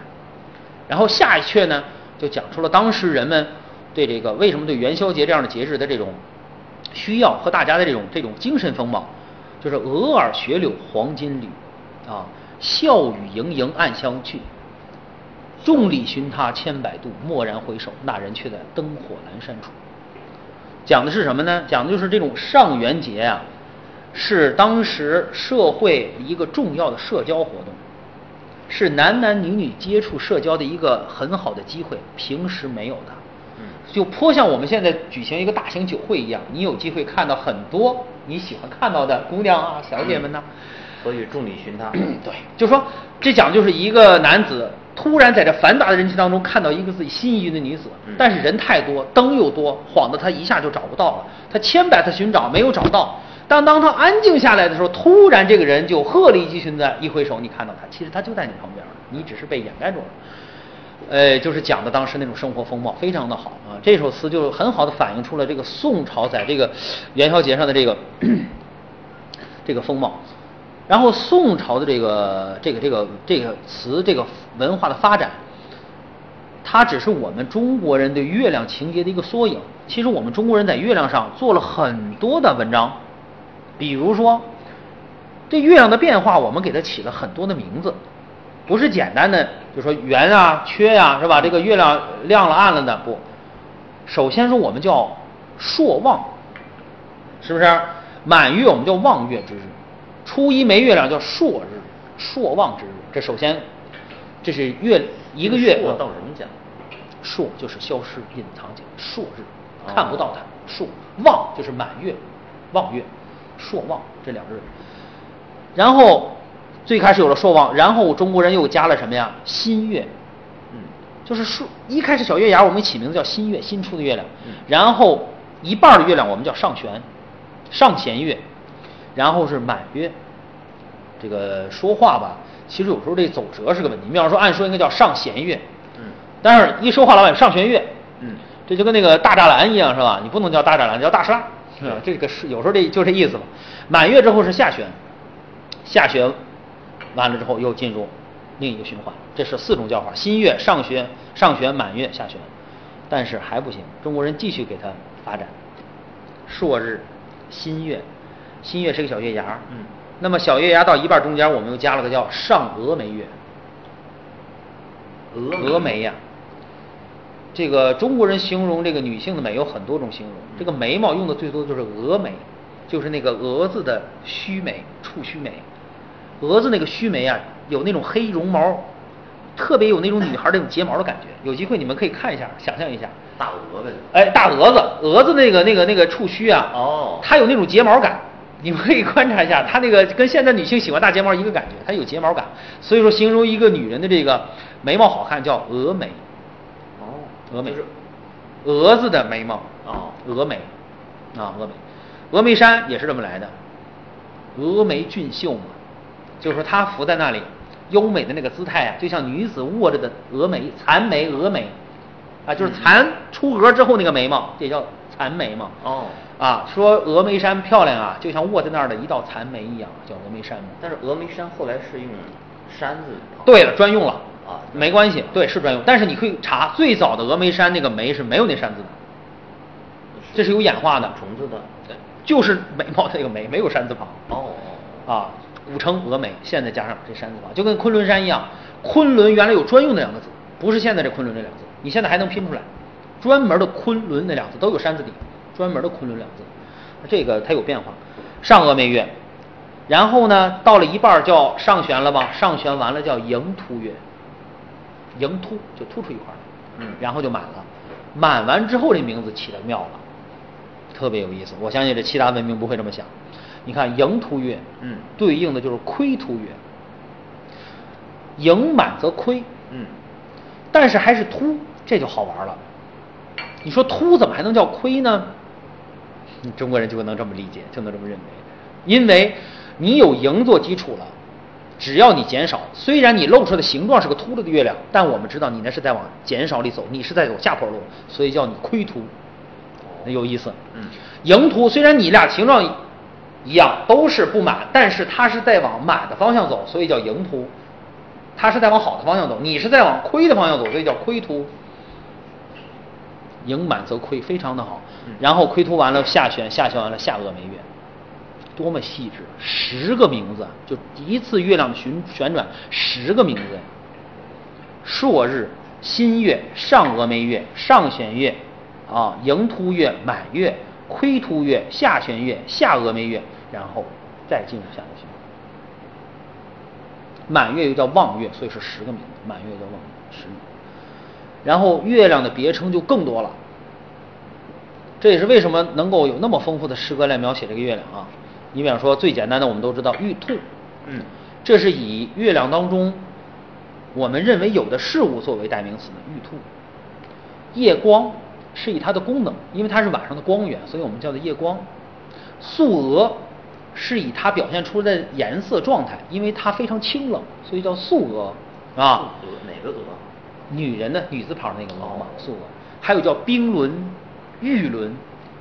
然后下一阙呢，就讲出了当时人们对这个为什么对元宵节这样的节日的这种需要和大家的这种这种精神风貌，就是鹅儿雪柳黄金缕，啊，笑语盈盈暗香去。众里寻他千百度，蓦然回首，那人却在灯火阑珊处。讲的是什么呢？讲的就是这种上元节啊、是当时社会一个重要的社交活动，是男男女女接触社交的一个很好的机会，平时没有的。嗯就颇像我们现在举行一个大型酒会一样，你有机会看到很多你喜欢看到的姑娘啊、小姐们呐、所以众里寻他。对，就说这讲就是一个男子突然在这繁杂的人群当中看到一个自己心仪的女子，嗯但是人太多，灯又多，晃得他一下就找不到了。他千百次寻找没有找到，但当他安静下来的时候，突然这个人就鹤立鸡群的一挥手，你看到他，其实他就在你旁边，你只是被掩盖住了。呃，就是讲的当时那种生活风貌非常的好啊。这首词就很好的反映出了这个宋朝在这个元宵节上的这个 [coughs] 这个风貌。然后宋朝的这个这个这个这个词这个文化的发展，它只是我们中国人对月亮情节的一个缩影。其实我们中国人在月亮上做了很多的文章，比如说这月亮的变化，我们给它起了很多的名字，不是简单的，就说圆啊、缺呀、是吧？这个月亮亮了暗了的不。首先说我们叫朔望，是不是？满月我们叫望月之日，初一没月亮叫朔日，朔望之日。这首先，这是月一个月朔到人家，朔就是消失、隐藏起来，朔日哦看不到它。朔望就是满月，望月，朔望这两个日。然后最开始有了朔望，然后中国人又加了什么呀？新月，嗯就是朔一开始小月牙我们起名字叫新月，新出的月亮嗯，然后一半的月亮我们叫上弦，上弦月，然后是满月。这个说话吧，其实有时候这走折是个问题。你比方说，按说应该叫上弦月，嗯但是一说话老板上弦月，嗯这就跟那个大栅栏一样，是吧？你不能叫大栅栏，叫大栅栏，是吧？这个是有时候这就这意思嘛。满月之后是下旋，下旋完了之后又进入另一个循环，这是四种叫法：新月、上旋、上旋、满月、下旋。但是还不行，中国人继续给它发展。朔日、新月，新月是个小月牙，嗯那么小月牙到一半中间，我们又加了个叫上峨眉月。峨峨眉呀、这个中国人形容这个女性的美有很多种形容，这个眉毛用的最多的就是蛾眉，就是那个蛾子的须眉，触须眉。蛾子那个须眉啊，有那种黑绒毛，特别有那种女孩那种睫毛的感觉。有机会你们可以看一下，想象一下。大蛾子。哎，大蛾子，蛾子那个那个那个触须啊，哦它有那种睫毛感，你们可以观察一下，它那个跟现在女性喜欢大睫毛一个感觉，它有睫毛感，所以说形容一个女人的这个眉毛好看叫蛾眉。哦，峨眉。就是蛾子的眉毛，哦。峨眉，啊，峨眉，峨眉山也是这么来的，峨眉俊秀嘛，就是说她伏在那里，优美的那个姿态啊，就像女子握着的峨眉，残眉、峨眉，啊，就是残出额之后那个眉毛，这叫残眉嘛。哦。啊，说峨眉山漂亮啊，就像卧在那儿的一道残眉一样，叫峨眉山。嘛。但是峨眉山后来是用山字。对了，专用了啊没关系，对，是专用。但是你可以查最早的峨眉山那个眉是没有那山字的，这是有演化的，虫子的。对就是眉毛的那个眉，没有山字旁。哦啊，古称峨眉，现在加上这山字旁，就跟昆仑山一样。昆仑原来有专用的两个字，不是现在这昆仑这两个字，你现在还能拼出来，专门的昆仑那两个字都有山字底，专门的昆仑两个字，这个它有变化。上峨眉月，然后呢，到了一半儿叫上旋了吧？上旋完了叫迎突月，迎突就突出一块儿，嗯然后就满了，满完之后这名字起的妙了。特别有意思。我相信这其他文明不会这么想。你看迎突月，嗯对应的就是亏突月。盈满则亏，嗯但是还是突，这就好玩了。你说突怎么还能叫亏呢？你中国人就能这么理解，就能这么认为，因为你有盈做基础了，只要你减少，虽然你露出的形状是个秃噜的月亮，但我们知道你那是在往减少里走，你是在走下坡路，所以叫你亏秃，那有意思。嗯盈凸虽然你俩形状一样，都是不满，但是它是在往满的方向走，所以叫盈凸。它是在往好的方向走，你是在往亏的方向走，所以叫亏凸。盈满则亏，非常的好。然后亏凸完了，下旋，下旋完了，下颚眉月，多么细致！十个名字，就一次月亮的旋旋转，十个名字。朔日、新月、上峨眉月、上弦月，啊，迎突月、满月、亏突月、下弦月、下峨眉月，然后再进入下个旋。满月又叫望月，所以是十个名字。满月叫望月，十名。然后月亮的别称就更多了，这也是为什么能够有那么丰富的诗歌来描写这个月亮啊。你比方说最简单的，我们都知道玉兔，嗯这是以月亮当中我们认为有的事物作为代名词的玉兔。夜光是以它的功能，因为它是晚上的光源，所以我们叫做夜光。素娥是以它表现出的颜色状态，因为它非常清冷，所以叫素娥啊。鹅哪个娥？女人的女字旁那个娥嘛，素娥。还有叫冰轮、玉轮，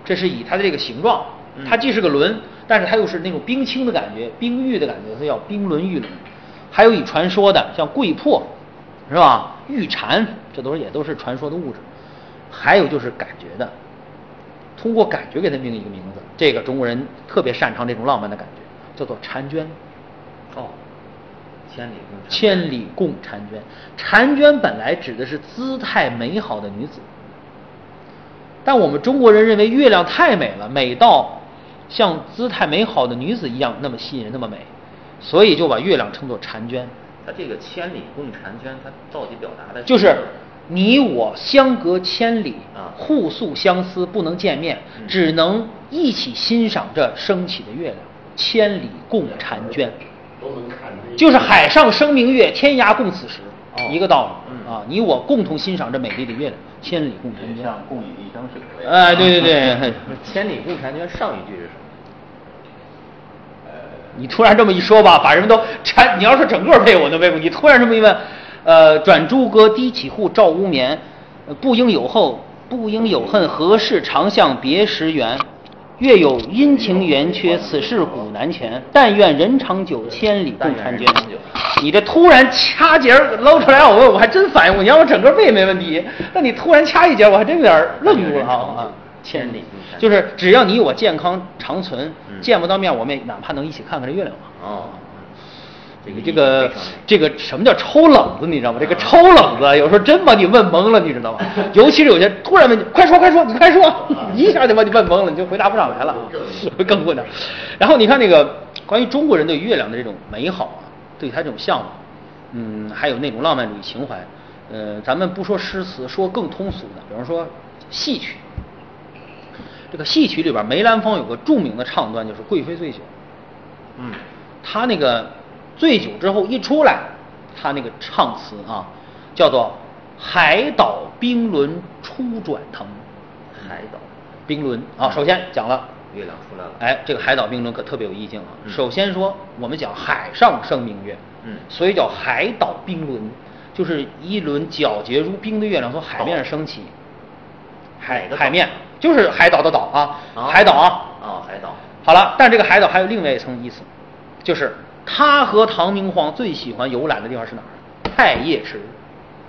这是以它的这个形状，嗯它既是个轮，但是它又是那种冰清的感觉，冰玉的感觉，它叫冰轮、玉轮。还有以传说的，像桂魄，是吧？玉蟾，这都是也都是传说的物质。还有就是感觉的，通过感觉给它命一个名字。这个中国人特别擅长这种浪漫的感觉，叫做婵娟。哦，千里共千里共婵娟。婵娟本来指的是姿态美好的女子，但我们中国人认为月亮太美了，美到像姿态美好的女子一样那么吸引人，那么美，所以就把月亮称作婵娟。它这个千里共婵娟，它到底表达的就是你我相隔千里啊互诉相思，不能见面，嗯只能一起欣赏这升起的月亮。千里共婵娟，都能看这就是海上生明月，天涯共此时，哦一个道理、嗯啊。你我共同欣赏这美丽的月亮，千里共婵娟。像共饮一江水。哎，对对对，千里共婵娟上一句是什么？你突然这么一说吧，把人们都馋。你要是整个背我都背不。你突然这么一问，呃，转朱阁，低绮户，照无眠。不应有后，不应有恨，何事长向别时圆？月有阴晴圆缺，此事古难全。但愿人长久，千里共婵娟。你这突然掐节儿搂出来，我问我还真反应过。你让我整个背没问题，那你突然掐一节，我还真有点愣住了啊！千里就是只要你我健康长存，嗯见不到面，我们也哪怕能一起看看这月亮嘛。哦，这个你这个什么叫抽冷子，你知道吗？这个抽冷子有时候真把你问懵了，你知道吗？[laughs] 尤其是有些突然问你，快说快说，你快说，一下就把你问懵了，你就回答不上来了，会更困难。然后你看那个关于中国人对月亮的这种美好啊，对他这种向往，嗯，还有那种浪漫主义情怀，呃，咱们不说诗词，说更通俗的，比方说戏曲。这个戏曲里边，梅兰芳有个著名的唱段，就是《贵妃醉酒》。嗯，他那个醉酒之后一出来，他那个唱词啊，叫做“海岛冰轮初转腾，海岛冰轮啊，首先讲了。月亮出来了。哎，这个海岛冰轮可特别有意境啊。嗯首先说，我们讲海上生明月，嗯所以叫海岛冰轮，就是一轮皎洁如冰的月亮从海面上升起。海哪个岛海面就是海岛的岛啊，啊海岛啊。啊，海岛。好了，但这个海岛还有另外一层意思，就是他和唐明皇最喜欢游览的地方是哪儿？太液池。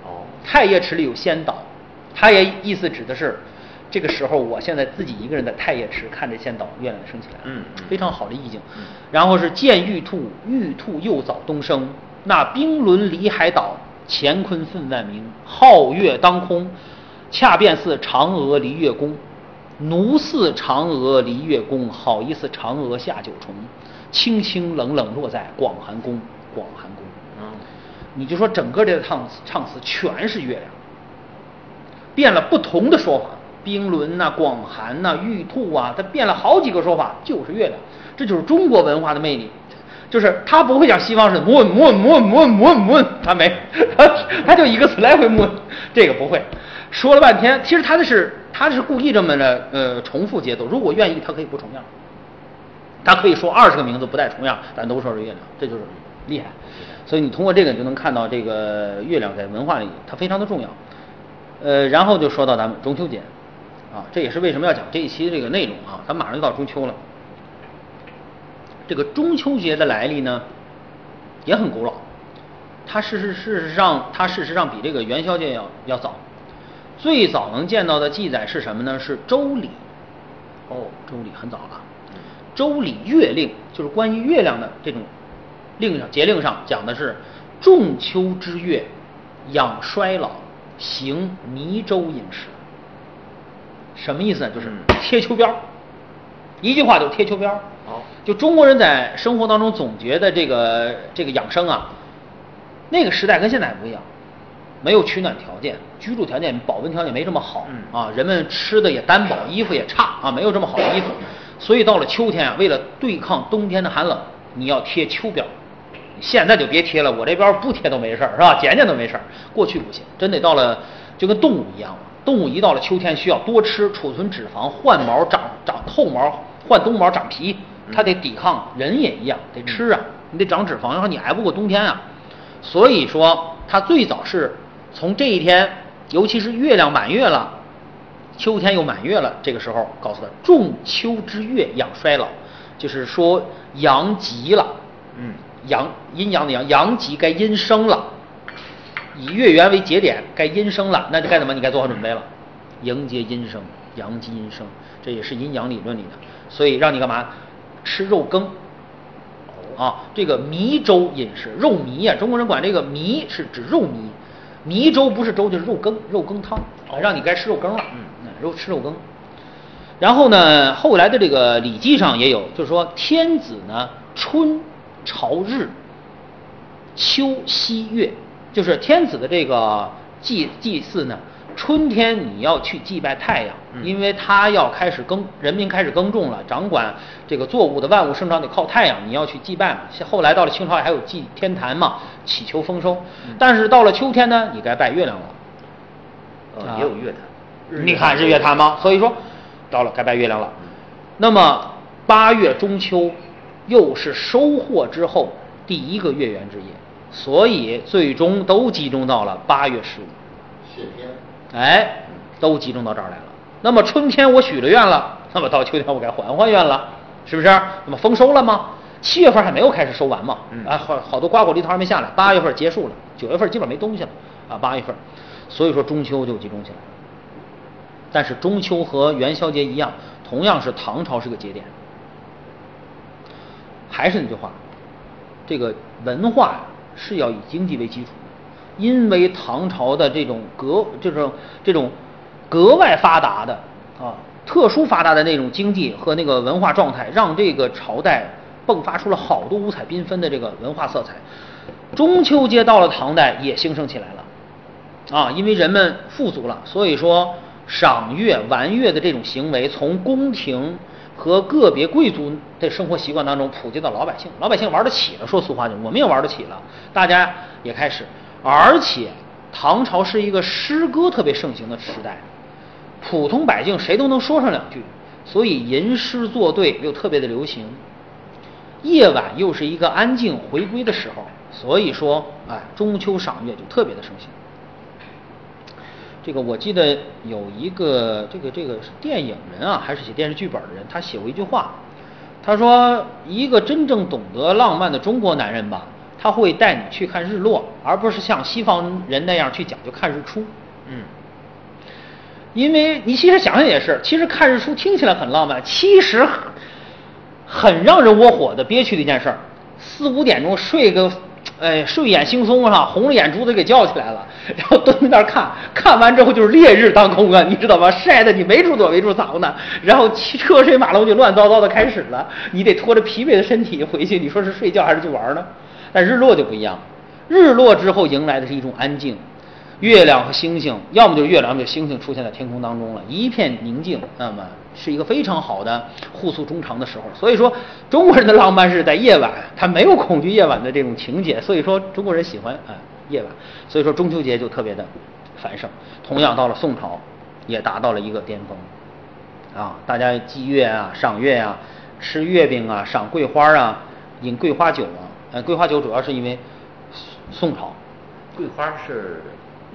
哦，太液池里有仙岛，他也意思指的是，这个时候我现在自己一个人在太液池看着仙岛月亮升起来，嗯嗯非常好的意境嗯。然后是见玉兔，玉兔又早东升，那冰轮离海岛，乾坤分万明，皓月当空，恰便似嫦娥离月宫，奴似嫦娥离月宫，好意思嫦娥下九重，清清冷冷落在广寒宫，广寒宫。嗯，你就说整个这个唱词唱词全是月亮，变了不同的说法，冰轮呐、广寒呐、玉兔啊，它变了好几个说法，就是月亮，这就是中国文化的魅力。就是它不会像西方似的摸摸摸摸摸摸，他没，[laughs] 他他就一个词来回摸，这个不会。说了半天，其实他的是他是故意这么的呃重复节奏，如果愿意，他可以不重样。他可以说二十个名字不带重样，但都说是月亮，这就是厉害。所以你通过这个，你就能看到这个月亮在文化里它非常的重要。呃，然后就说到咱们中秋节，啊，这也是为什么要讲这一期这个内容啊，咱马上就到中秋了。这个中秋节的来历呢，也很古老，它事实事实上它事实上比这个元宵节要要早。最早能见到的记载是什么呢？是《周礼》。哦，《周礼》很早了。《周礼月令》就是关于月亮的这种令上节令上讲的是仲秋之月，养衰老，行弥州饮食。什么意思呢？就是嗯贴秋膘，一句话就是贴秋膘儿。好就中国人在生活当中总结的这个这个养生啊，那个时代跟现在不一样，没有取暖条件，居住条件、保温条件没这么好、嗯啊，人们吃的也单薄，衣服也差啊，没有这么好的衣服，所以到了秋天啊，为了对抗冬天的寒冷，你要贴秋膘。现在就别贴了，我这边不贴都没事儿，是吧？减减都没事儿。过去不行，真得到了就跟动物一样了。动物一到了秋天，需要多吃，储存脂肪，换毛、长长厚毛，换冬毛、长皮，它得抵抗。人也一样，得吃啊，你得长脂肪，然后你挨不过冬天啊。所以说，它最早是从这一天，尤其是月亮满月了，秋天又满月了，这个时候告诉他，仲秋之月养衰老，就是说阳极了。嗯，阳阴阳的阳，阳极该阴生了，以月圆为节点，该阴生了，那就该怎么？你该做好准备了，迎接阴生，阳极阴生，这也是阴阳理论里的，所以让你干嘛？吃肉羹。啊，这个糜粥饮食，肉糜呀、中国人管这个糜是指肉糜，糜粥不是粥就是肉羹，肉羹汤，啊让你该吃肉羹了，嗯。嗯，肉吃肉羹。然后呢，后来的这个《礼记》上也有，就是说天子呢春朝日，秋夕月，就是天子的这个祭祭祀呢，春天你要去祭拜太阳，嗯因为它要开始耕，人民开始耕种了，掌管这个作物的万物生长得靠太阳，你要去祭拜嘛。后来到了清朝还有祭天坛嘛，祈求丰收。嗯但是到了秋天呢，你该拜月亮了。呃，啊也有月坛。你看日月坛吗？所以说，到了该拜月亮了。那么八月中秋又是收获之后第一个月圆之夜，所以最终都集中到了八月十五。谢天，哎，都集中到这儿来了。那么春天我许了愿了，[laughs] 那么到秋天我该还还愿了，是不是？那么丰收了吗？七月份还没有开始收完嘛，嗯啊，好好多瓜果梨桃还没下来，八月份结束了，九月份基本没东西了，啊，八月份，所以说中秋就集中起来了。但是中秋和元宵节一样，同样是唐朝是个节点。还是那句话，这个文化呀是要以经济为基础的，因为唐朝的这种格这种这种格外发达的啊特殊发达的那种经济和那个文化状态，让这个朝代迸发出了好多五彩缤纷的这个文化色彩。中秋节到了唐代也兴盛起来了。啊，因为人们富足了，所以说赏月、玩月的这种行为，从宫廷和个别贵族的生活习惯当中普及到老百姓，老百姓玩得起了。说俗话就，我们也玩得起了，大家也开始。而且唐朝是一个诗歌特别盛行的时代，普通百姓谁都能说上两句，所以吟诗作对又特别的流行。夜晚又是一个安静回归的时候，所以说，哎，中秋赏月就特别的盛行。这个我记得有一个这个这个是电影人啊，还是写电视剧本的人，他写过一句话，他说一个真正懂得浪漫的中国男人吧，他会带你去看日落，而不是像西方人那样去讲究看日出。嗯，因为你其实想想也是，其实看日出听起来很浪漫，其实很让人窝火的憋屈的一件事儿。四五点钟睡个，哎，睡眼惺忪哈，红着眼珠子给叫起来了，然后蹲在那儿看，看完之后就是烈日当空啊，你知道吗？晒得你没处躲没处藏呢，然后车水马龙就乱糟糟的开始了，你得拖着疲惫的身体回去，你说是睡觉还是去玩呢？但日落就不一样了，日落之后迎来的是一种安静。月亮和星星，要么就是月亮，就星星出现在天空当中了，一片宁静，那么是一个非常好的互诉衷肠的时候。所以说，中国人的浪漫是在夜晚，他没有恐惧夜晚的这种情节，所以说中国人喜欢啊夜晚。所以说中秋节就特别的繁盛。同样到了宋朝，也达到了一个巅峰，啊，大家祭月啊，赏月啊，吃月饼啊，赏桂花啊，饮桂花酒啊。呃，桂花酒主要是因为宋朝。桂花是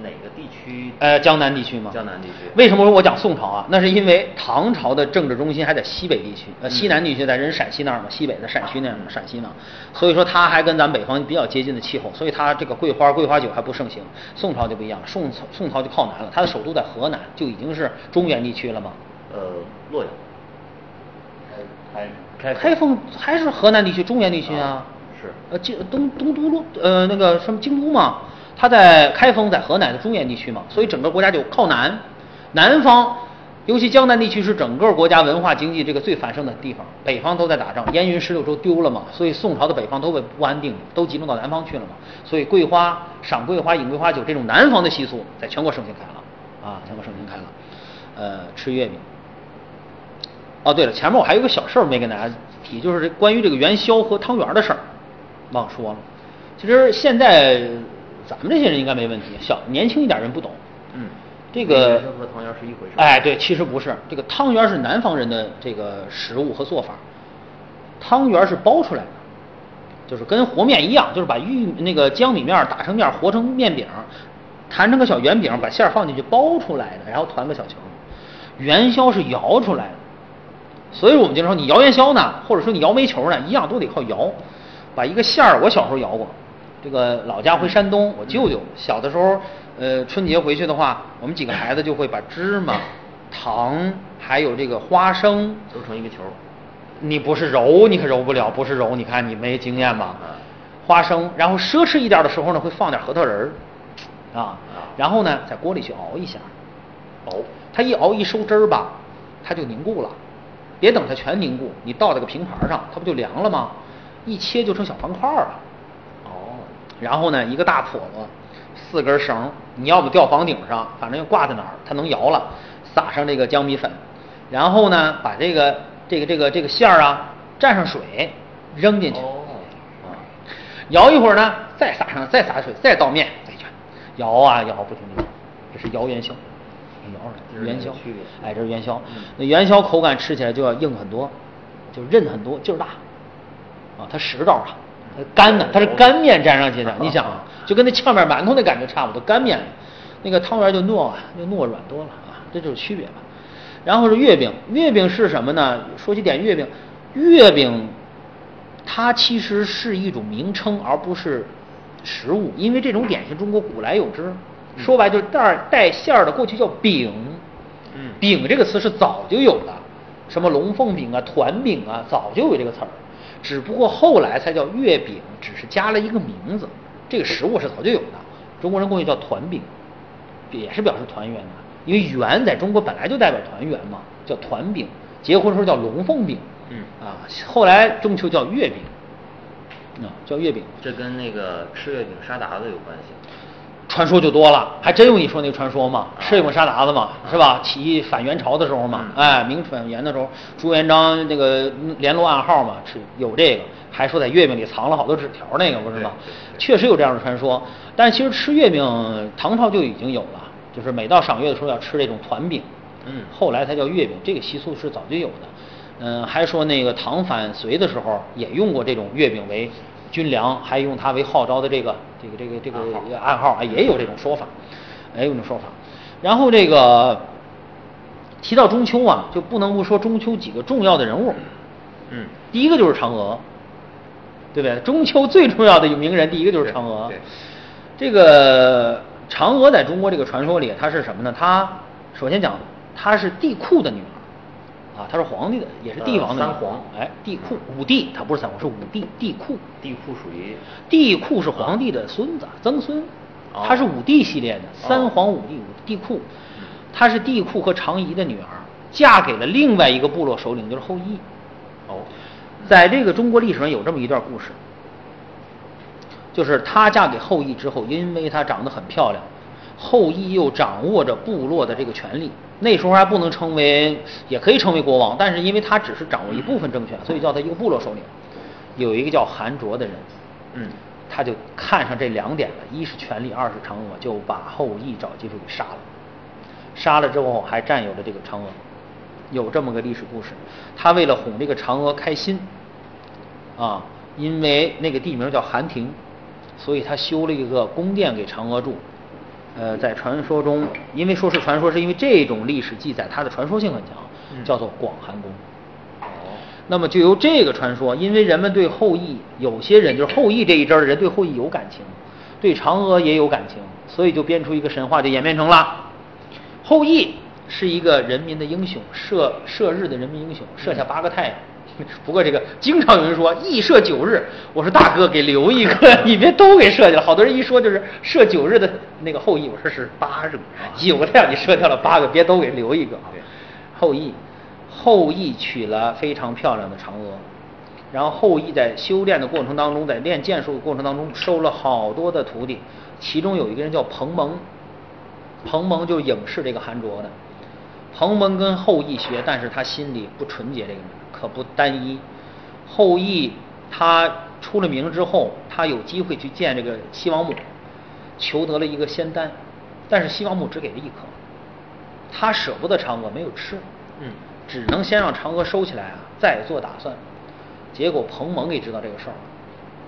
哪个地区？呃，江南地区吗。江南地区。为什么我讲宋朝啊？那是因为唐朝的政治中心还在西北地区，呃，西南地区在人陕西那儿嘛，西北的陕区那儿嘛陕西嘛，所以说它还跟咱北方比较接近的气候，所以它这个桂花、桂花酒还不盛行。宋朝就不一样，宋宋朝就靠南了，它的首都在河南，就已经是中原地区了嘛。呃，洛阳。开开开封还是河南地区，中原地区啊。是。呃，京东东都路呃那个什么京都嘛。它在开封，在河南的中原地区嘛，所以整个国家就靠南，南方，尤其江南地区是整个国家文化经济这个最繁盛的地方。北方都在打仗，燕云十六州丢了嘛，所以宋朝的北方都被不安定，都集中到南方去了嘛。所以桂花、赏桂花、饮桂花酒这种南方的习俗，在全国盛行开了，啊，全国盛行开了。呃，吃月饼。哦，对了，前面我还有个小事儿没跟大家提，就是关于这个元宵和汤圆的事儿，忘说了。其实现在。咱们这些人应该没问题，小年轻一点人不懂。嗯，这个和汤圆是一回事。哎，对，其实不是，这个汤圆是南方人的这个食物和做法，汤圆是包出来的，就是跟和面一样，就是把玉那个江米面打成面，和成面饼，弹成个小圆饼，把馅放进去包出来的，然后团个小球。元宵是摇出来的，所以我们经常说你摇元宵呢，或者说你摇煤球呢，一样都得靠摇，把一个馅儿，我小时候摇过。这个老家回山东，我舅舅小的时候，呃，春节回去的话，我们几个孩子就会把芝麻、糖还有这个花生揉成一个球。你不是揉，你可揉不了，不是揉，你看你没经验吧？花生，然后奢侈一点的时候呢，会放点核桃仁儿，啊，然后呢，在锅里去熬一下，熬，它一熬一收汁儿吧，它就凝固了。别等它全凝固，你倒在个平盘上，它不就凉了吗？一切就成小方块了。哦然后呢，一个大笸箩，四根绳，你要不吊房顶上，反正要挂在哪儿，它能摇了。撒上这个江米粉，然后呢，把这个这个这个这个馅儿啊蘸上水，扔进去，啊，摇一会儿呢，再撒上再撒水，再倒面，再卷，摇啊摇不停地摇，这是摇元宵，摇出来元宵，哎，这是元宵。那元宵口感吃起来就要硬很多，就韧很多，劲儿大，啊，它实道啊。它干的，它是干面粘上去的，你想啊，就跟那炝面馒头那感觉差不多，干面，那个汤圆就糯啊，就糯软多了啊，这就是区别吧。然后是月饼，月饼是什么呢？说起点月饼，月饼它其实是一种名称，而不是食物，因为这种点心中国古来有之，说白就是带带馅儿的，过去叫饼，嗯，饼这个词是早就有的，什么龙凤饼啊、团饼啊，早就有这个词儿。只不过后来才叫月饼，只是加了一个名字。这个食物是早就有的，中国人过去叫团饼，也是表示团圆的。因为圆在中国本来就代表团圆嘛，叫团饼。结婚时候叫龙凤饼，嗯啊，后来中秋叫月饼，啊叫月饼。这跟那个吃月饼杀鞑子有关系。传说就多了，还真有你说那个传说吗？吃月饼杀鞑子嘛，是吧？起义反元朝的时候嘛，哎，明反元的时候，朱元璋那个联络暗号嘛，是有这个，还说在月饼里藏了好多纸条，那个不是吗？确实有这样的传说。但是其实吃月饼，唐朝就已经有了，就是每到赏月的时候要吃这种团饼，嗯后来才叫月饼，这个习俗是早就有的。嗯，还说那个唐反隋的时候也用过这种月饼为军粮，还用它为号召的这个这个这个这个暗号，啊，也有这种说法，也，有这种说法。然后这个提到中秋啊，就不能不说中秋几个重要的人物。嗯，第一个就是嫦娥，对不对？中秋最重要的名人，第一个就是嫦娥对对。这个嫦娥在中国这个传说里，她是什么呢？她首先讲，她是帝喾的女儿，啊，他是皇帝的，也是帝王的呃三皇哎，帝喾，五帝，他不是三皇，是五帝，帝喾。地库属于帝喾是皇帝的孙子，曾孙，哦他是五帝系列的，三哦皇五帝，五帝喾，他是帝喾和长仪的女儿，嫁给了另外一个部落首领，就是后羿。哦，在这个中国历史上有这么一段故事，就是她嫁给后羿之后，因为她长得很漂亮，后羿又掌握着部落的这个权力，那时候还不能称为，也可以称为国王，但是因为他只是掌握一部分政权，所以叫他一个部落首领。有一个叫韩卓的人，嗯，他就看上这两点了，一是权力，二是嫦娥，就把后羿找机会给杀了。杀了之后还占有了这个嫦娥，有这么个历史故事。他为了哄这个嫦娥开心，啊，因为那个地名叫韩亭，所以他修了一个宫殿给嫦娥住。呃，在传说中，因为说是传说，是因为这种历史记载它的传说性很强，嗯叫做广寒宫。哦，那么就由这个传说，因为人们对后羿，有些人就是后羿这一支的人对后羿有感情，对嫦娥也有感情，所以就编出一个神话，就演变成了后羿是一个人民的英雄，射射日的人民英雄，射下八个太阳。不过这个经常有人说羿射九日，我说大哥给留一个，[laughs] 你别都给射去了。好多人一说就是射九日的那个后羿，我说是八个，九个太阳你射掉了八个，别都给留一个。后羿，后羿娶了非常漂亮的嫦娥，然后后羿在修炼的过程当中，在练剑术的过程当中收了好多的徒弟，其中有一个人叫彭蒙，彭蒙就是影视这个韩卓的。彭蒙跟后羿学，但是他心里不纯洁，这个人可不单一。后羿他出了名之后，他有机会去见这个西王母，求得了一个仙丹，但是西王母只给了一颗，他舍不得嫦娥，没有吃，嗯，只能先让嫦娥收起来啊，再做打算。结果彭蒙也知道这个事儿了，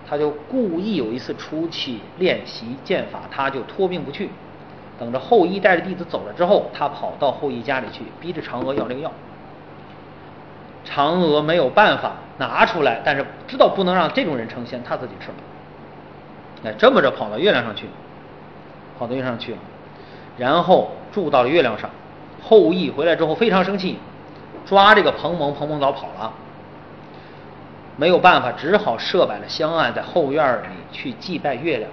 他就故意有一次出去练习剑法，他就托病不去，等着后羿带着弟子走了之后，他跑到后羿家里去，逼着嫦娥要这个药。嫦娥没有办法拿出来，但是知道不能让这种人成仙，他自己吃了。哎，这么着跑到月亮上去，跑到月亮上去了，然后住到了月亮上。后羿回来之后非常生气，抓这个彭蒙，彭蒙早跑了。没有办法，只好设摆了香案，在后院里去祭拜月亮。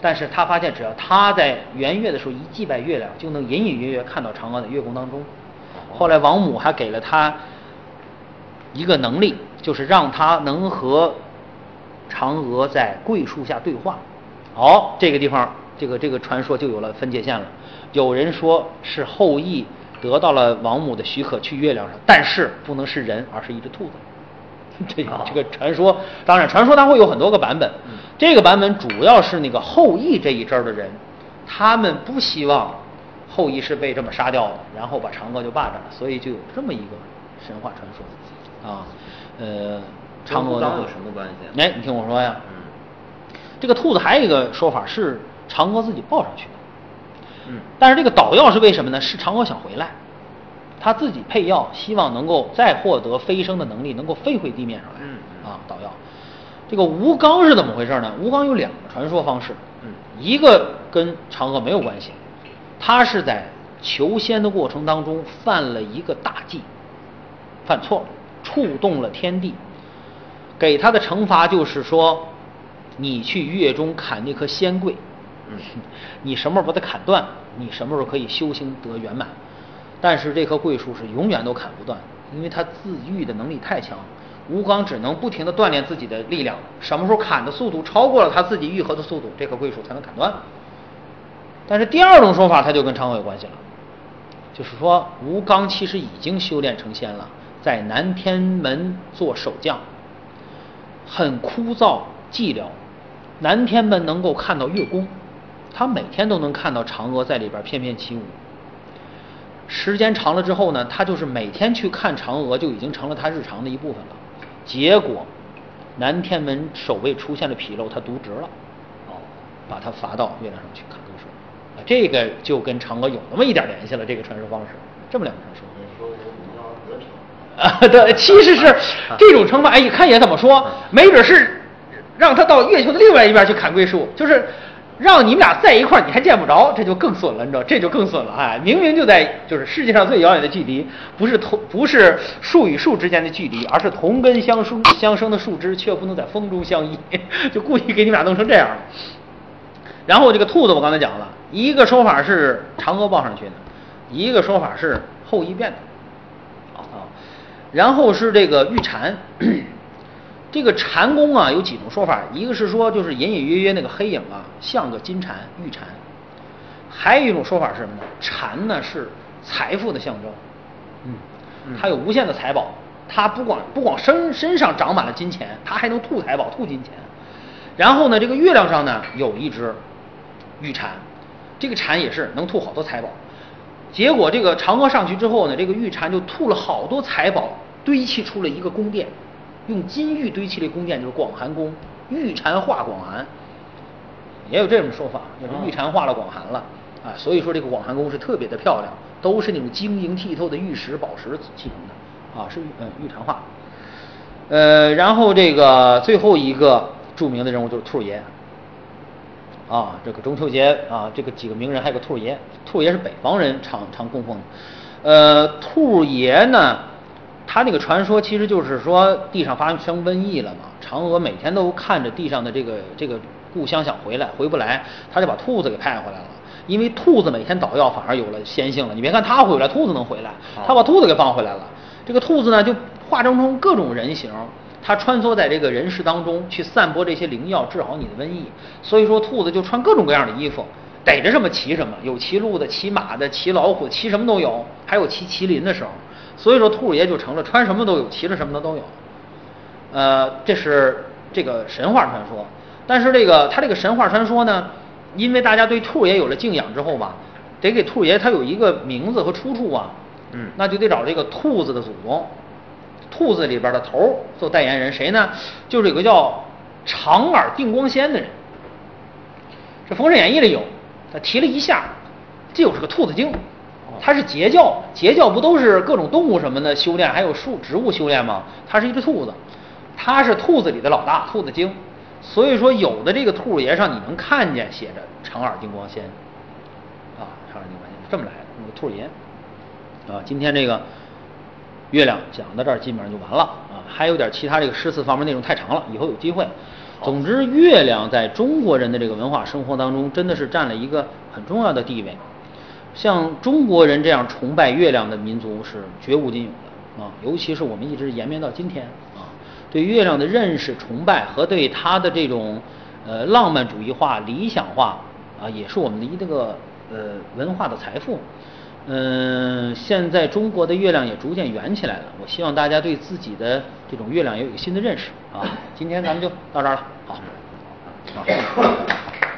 但是他发现，只要他在圆月的时候一祭拜月亮，就能隐隐约约看到嫦娥在月宫当中。后来王母还给了他一个能力，就是让他能和嫦娥在桂树下对话。哦，这个地方，这个这个传说就有了分界线了。有人说是后羿得到了王母的许可去月亮上，但是不能是人，而是一只兔子。这 [laughs] 这个传说，当然传说它会有很多个版本。这个版本主要是那个后羿这一支儿的人，他们不希望后羿是被这么杀掉的，然后把嫦娥就霸占了，所以就有这么一个神话传说啊。呃，嫦娥有什么关系啊哎，你听我说呀，嗯这个兔子还有一个说法是嫦娥自己抱上去的。嗯但是这个捣药是为什么呢？是嫦娥想回来，她自己配药，希望能够再获得飞升的能力，能够飞回地面上来。嗯嗯啊，捣药。这个吴刚是怎么回事呢？吴刚有两个传说方式，嗯一个跟嫦娥没有关系，他是在求仙的过程当中犯了一个大忌，犯错了，触动了天地，给他的惩罚就是说，你去月中砍那棵仙桂，嗯 [laughs] 你什么时候把它砍断，你什么时候可以修行得圆满。但是这棵桂树是永远都砍不断，因为它自愈的能力太强。吴刚只能不停地锻炼自己的力量，什么时候砍的速度超过了他自己愈合的速度，这棵桂树才能砍断。但是第二种说法，它就跟嫦娥有关系了，就是说吴刚其实已经修炼成仙了，在南天门做守将，很枯燥寂寥。南天门能够看到月宫，他每天都能看到嫦娥在里边翩翩起舞。时间长了之后呢，他就是每天去看嫦娥，就已经成了他日常的一部分了。结果，南天门守卫出现了纰漏，他渎职了，哦，把他罚到月亮上去看归属。啊，这个就跟嫦娥有那么一点联系了，这个传说方式，这么两个传说。啊，[laughs] 对，其实是这种惩罚，哎，看也怎么说，没准是让他到月球的另外一边去砍桂树，就是让你们俩在一块儿，你还见不着，这就更损了，你知道，这就更损了，哎，明明就在就是世界上最遥远的距离，不是同不是树与树之间的距离，而是同根相生相生的树枝，却不能在风中相依，[laughs] 就故意给你们俩弄成这样了。然后这个兔子我刚才讲了，一个说法是嫦娥抱上去的，一个说法是后羿变的。啊，然后是这个玉蟾，[clears throat] 这个蟾宫啊有几种说法，一个是说就是隐隐约约那个黑影啊像个金蟾玉蟾，还有一种说法是什么呢？蟾呢是财富的象征，嗯，它有无限的财宝，它不光不光身身上长满了金钱，它还能吐财宝吐金钱。然后呢，这个月亮上呢有一只玉蟾，这个蟾也是能吐好多财宝。结果这个嫦娥上去之后呢，这个玉蟾就吐了好多财宝，堆砌出了一个宫殿，用金玉堆砌的宫殿就是广寒宫，玉蟾化广寒，也有这种说法，就是玉蟾化了广寒了啊。所以说这个广寒宫是特别的漂亮，都是那种晶莹剔透的玉石宝石砌成的啊，是玉嗯玉蟾化。呃，然后这个最后一个著名的人物就是兔爷。啊，这个中秋节啊，这个几个名人还有个兔爷，兔爷是北方人常常供奉的。呃，兔爷呢，他那个传说其实就是说地上发生瘟疫了嘛，嫦娥每天都看着地上的这个这个故乡想回来，回不来，他就把兔子给派回来了。因为兔子每天捣药，反而有了仙性了。你别看他回来，兔子能回来，他把兔子给放回来了。这个兔子呢，就化妆成各种人形。它穿梭在这个人世当中，去散播这些灵药，治好你的瘟疫。所以说，兔子就穿各种各样的衣服，逮着什么骑什么，有骑鹿的、骑马的、骑老虎、骑什么都有，还有骑麒麟的时候。所以说，兔爷就成了穿什么都有，骑着什么的都有。呃，这是这个神话传说。但是这个他这个神话传说呢，因为大家对兔爷有了敬仰之后吧，得给兔爷他有一个名字和出处啊。嗯，那就得找这个兔子的祖宗。兔子里边的头做代言人，谁呢？就是有个叫长耳定光仙的人。这《封神演义》里有，他提了一下，这又是个兔子精。他是截教，截教不都是各种动物什么的修炼，还有树植物修炼吗？它是一只兔子，它是兔子里的老大，兔子精。所以说，有的这个兔爷上你能看见写着长耳金光仙，啊，长耳金光仙是这么来的，那个兔爷。啊，今天这个。月亮讲到这儿基本上就完了啊，还有点其他这个诗词方面内容太长了，以后有机会。总之，月亮在中国人的这个文化生活当中真的是占了一个很重要的地位。像中国人这样崇拜月亮的民族是绝无仅有的啊，尤其是我们一直延绵到今天啊，对月亮的认识、崇拜和对它的这种呃浪漫主义化、理想化啊，也是我们的一个呃文化的财富。嗯，现在中国的月亮也逐渐圆起来了。我希望大家对自己的这种月亮也有一个新的认识啊。今天咱们就到这儿了，好。好。[laughs]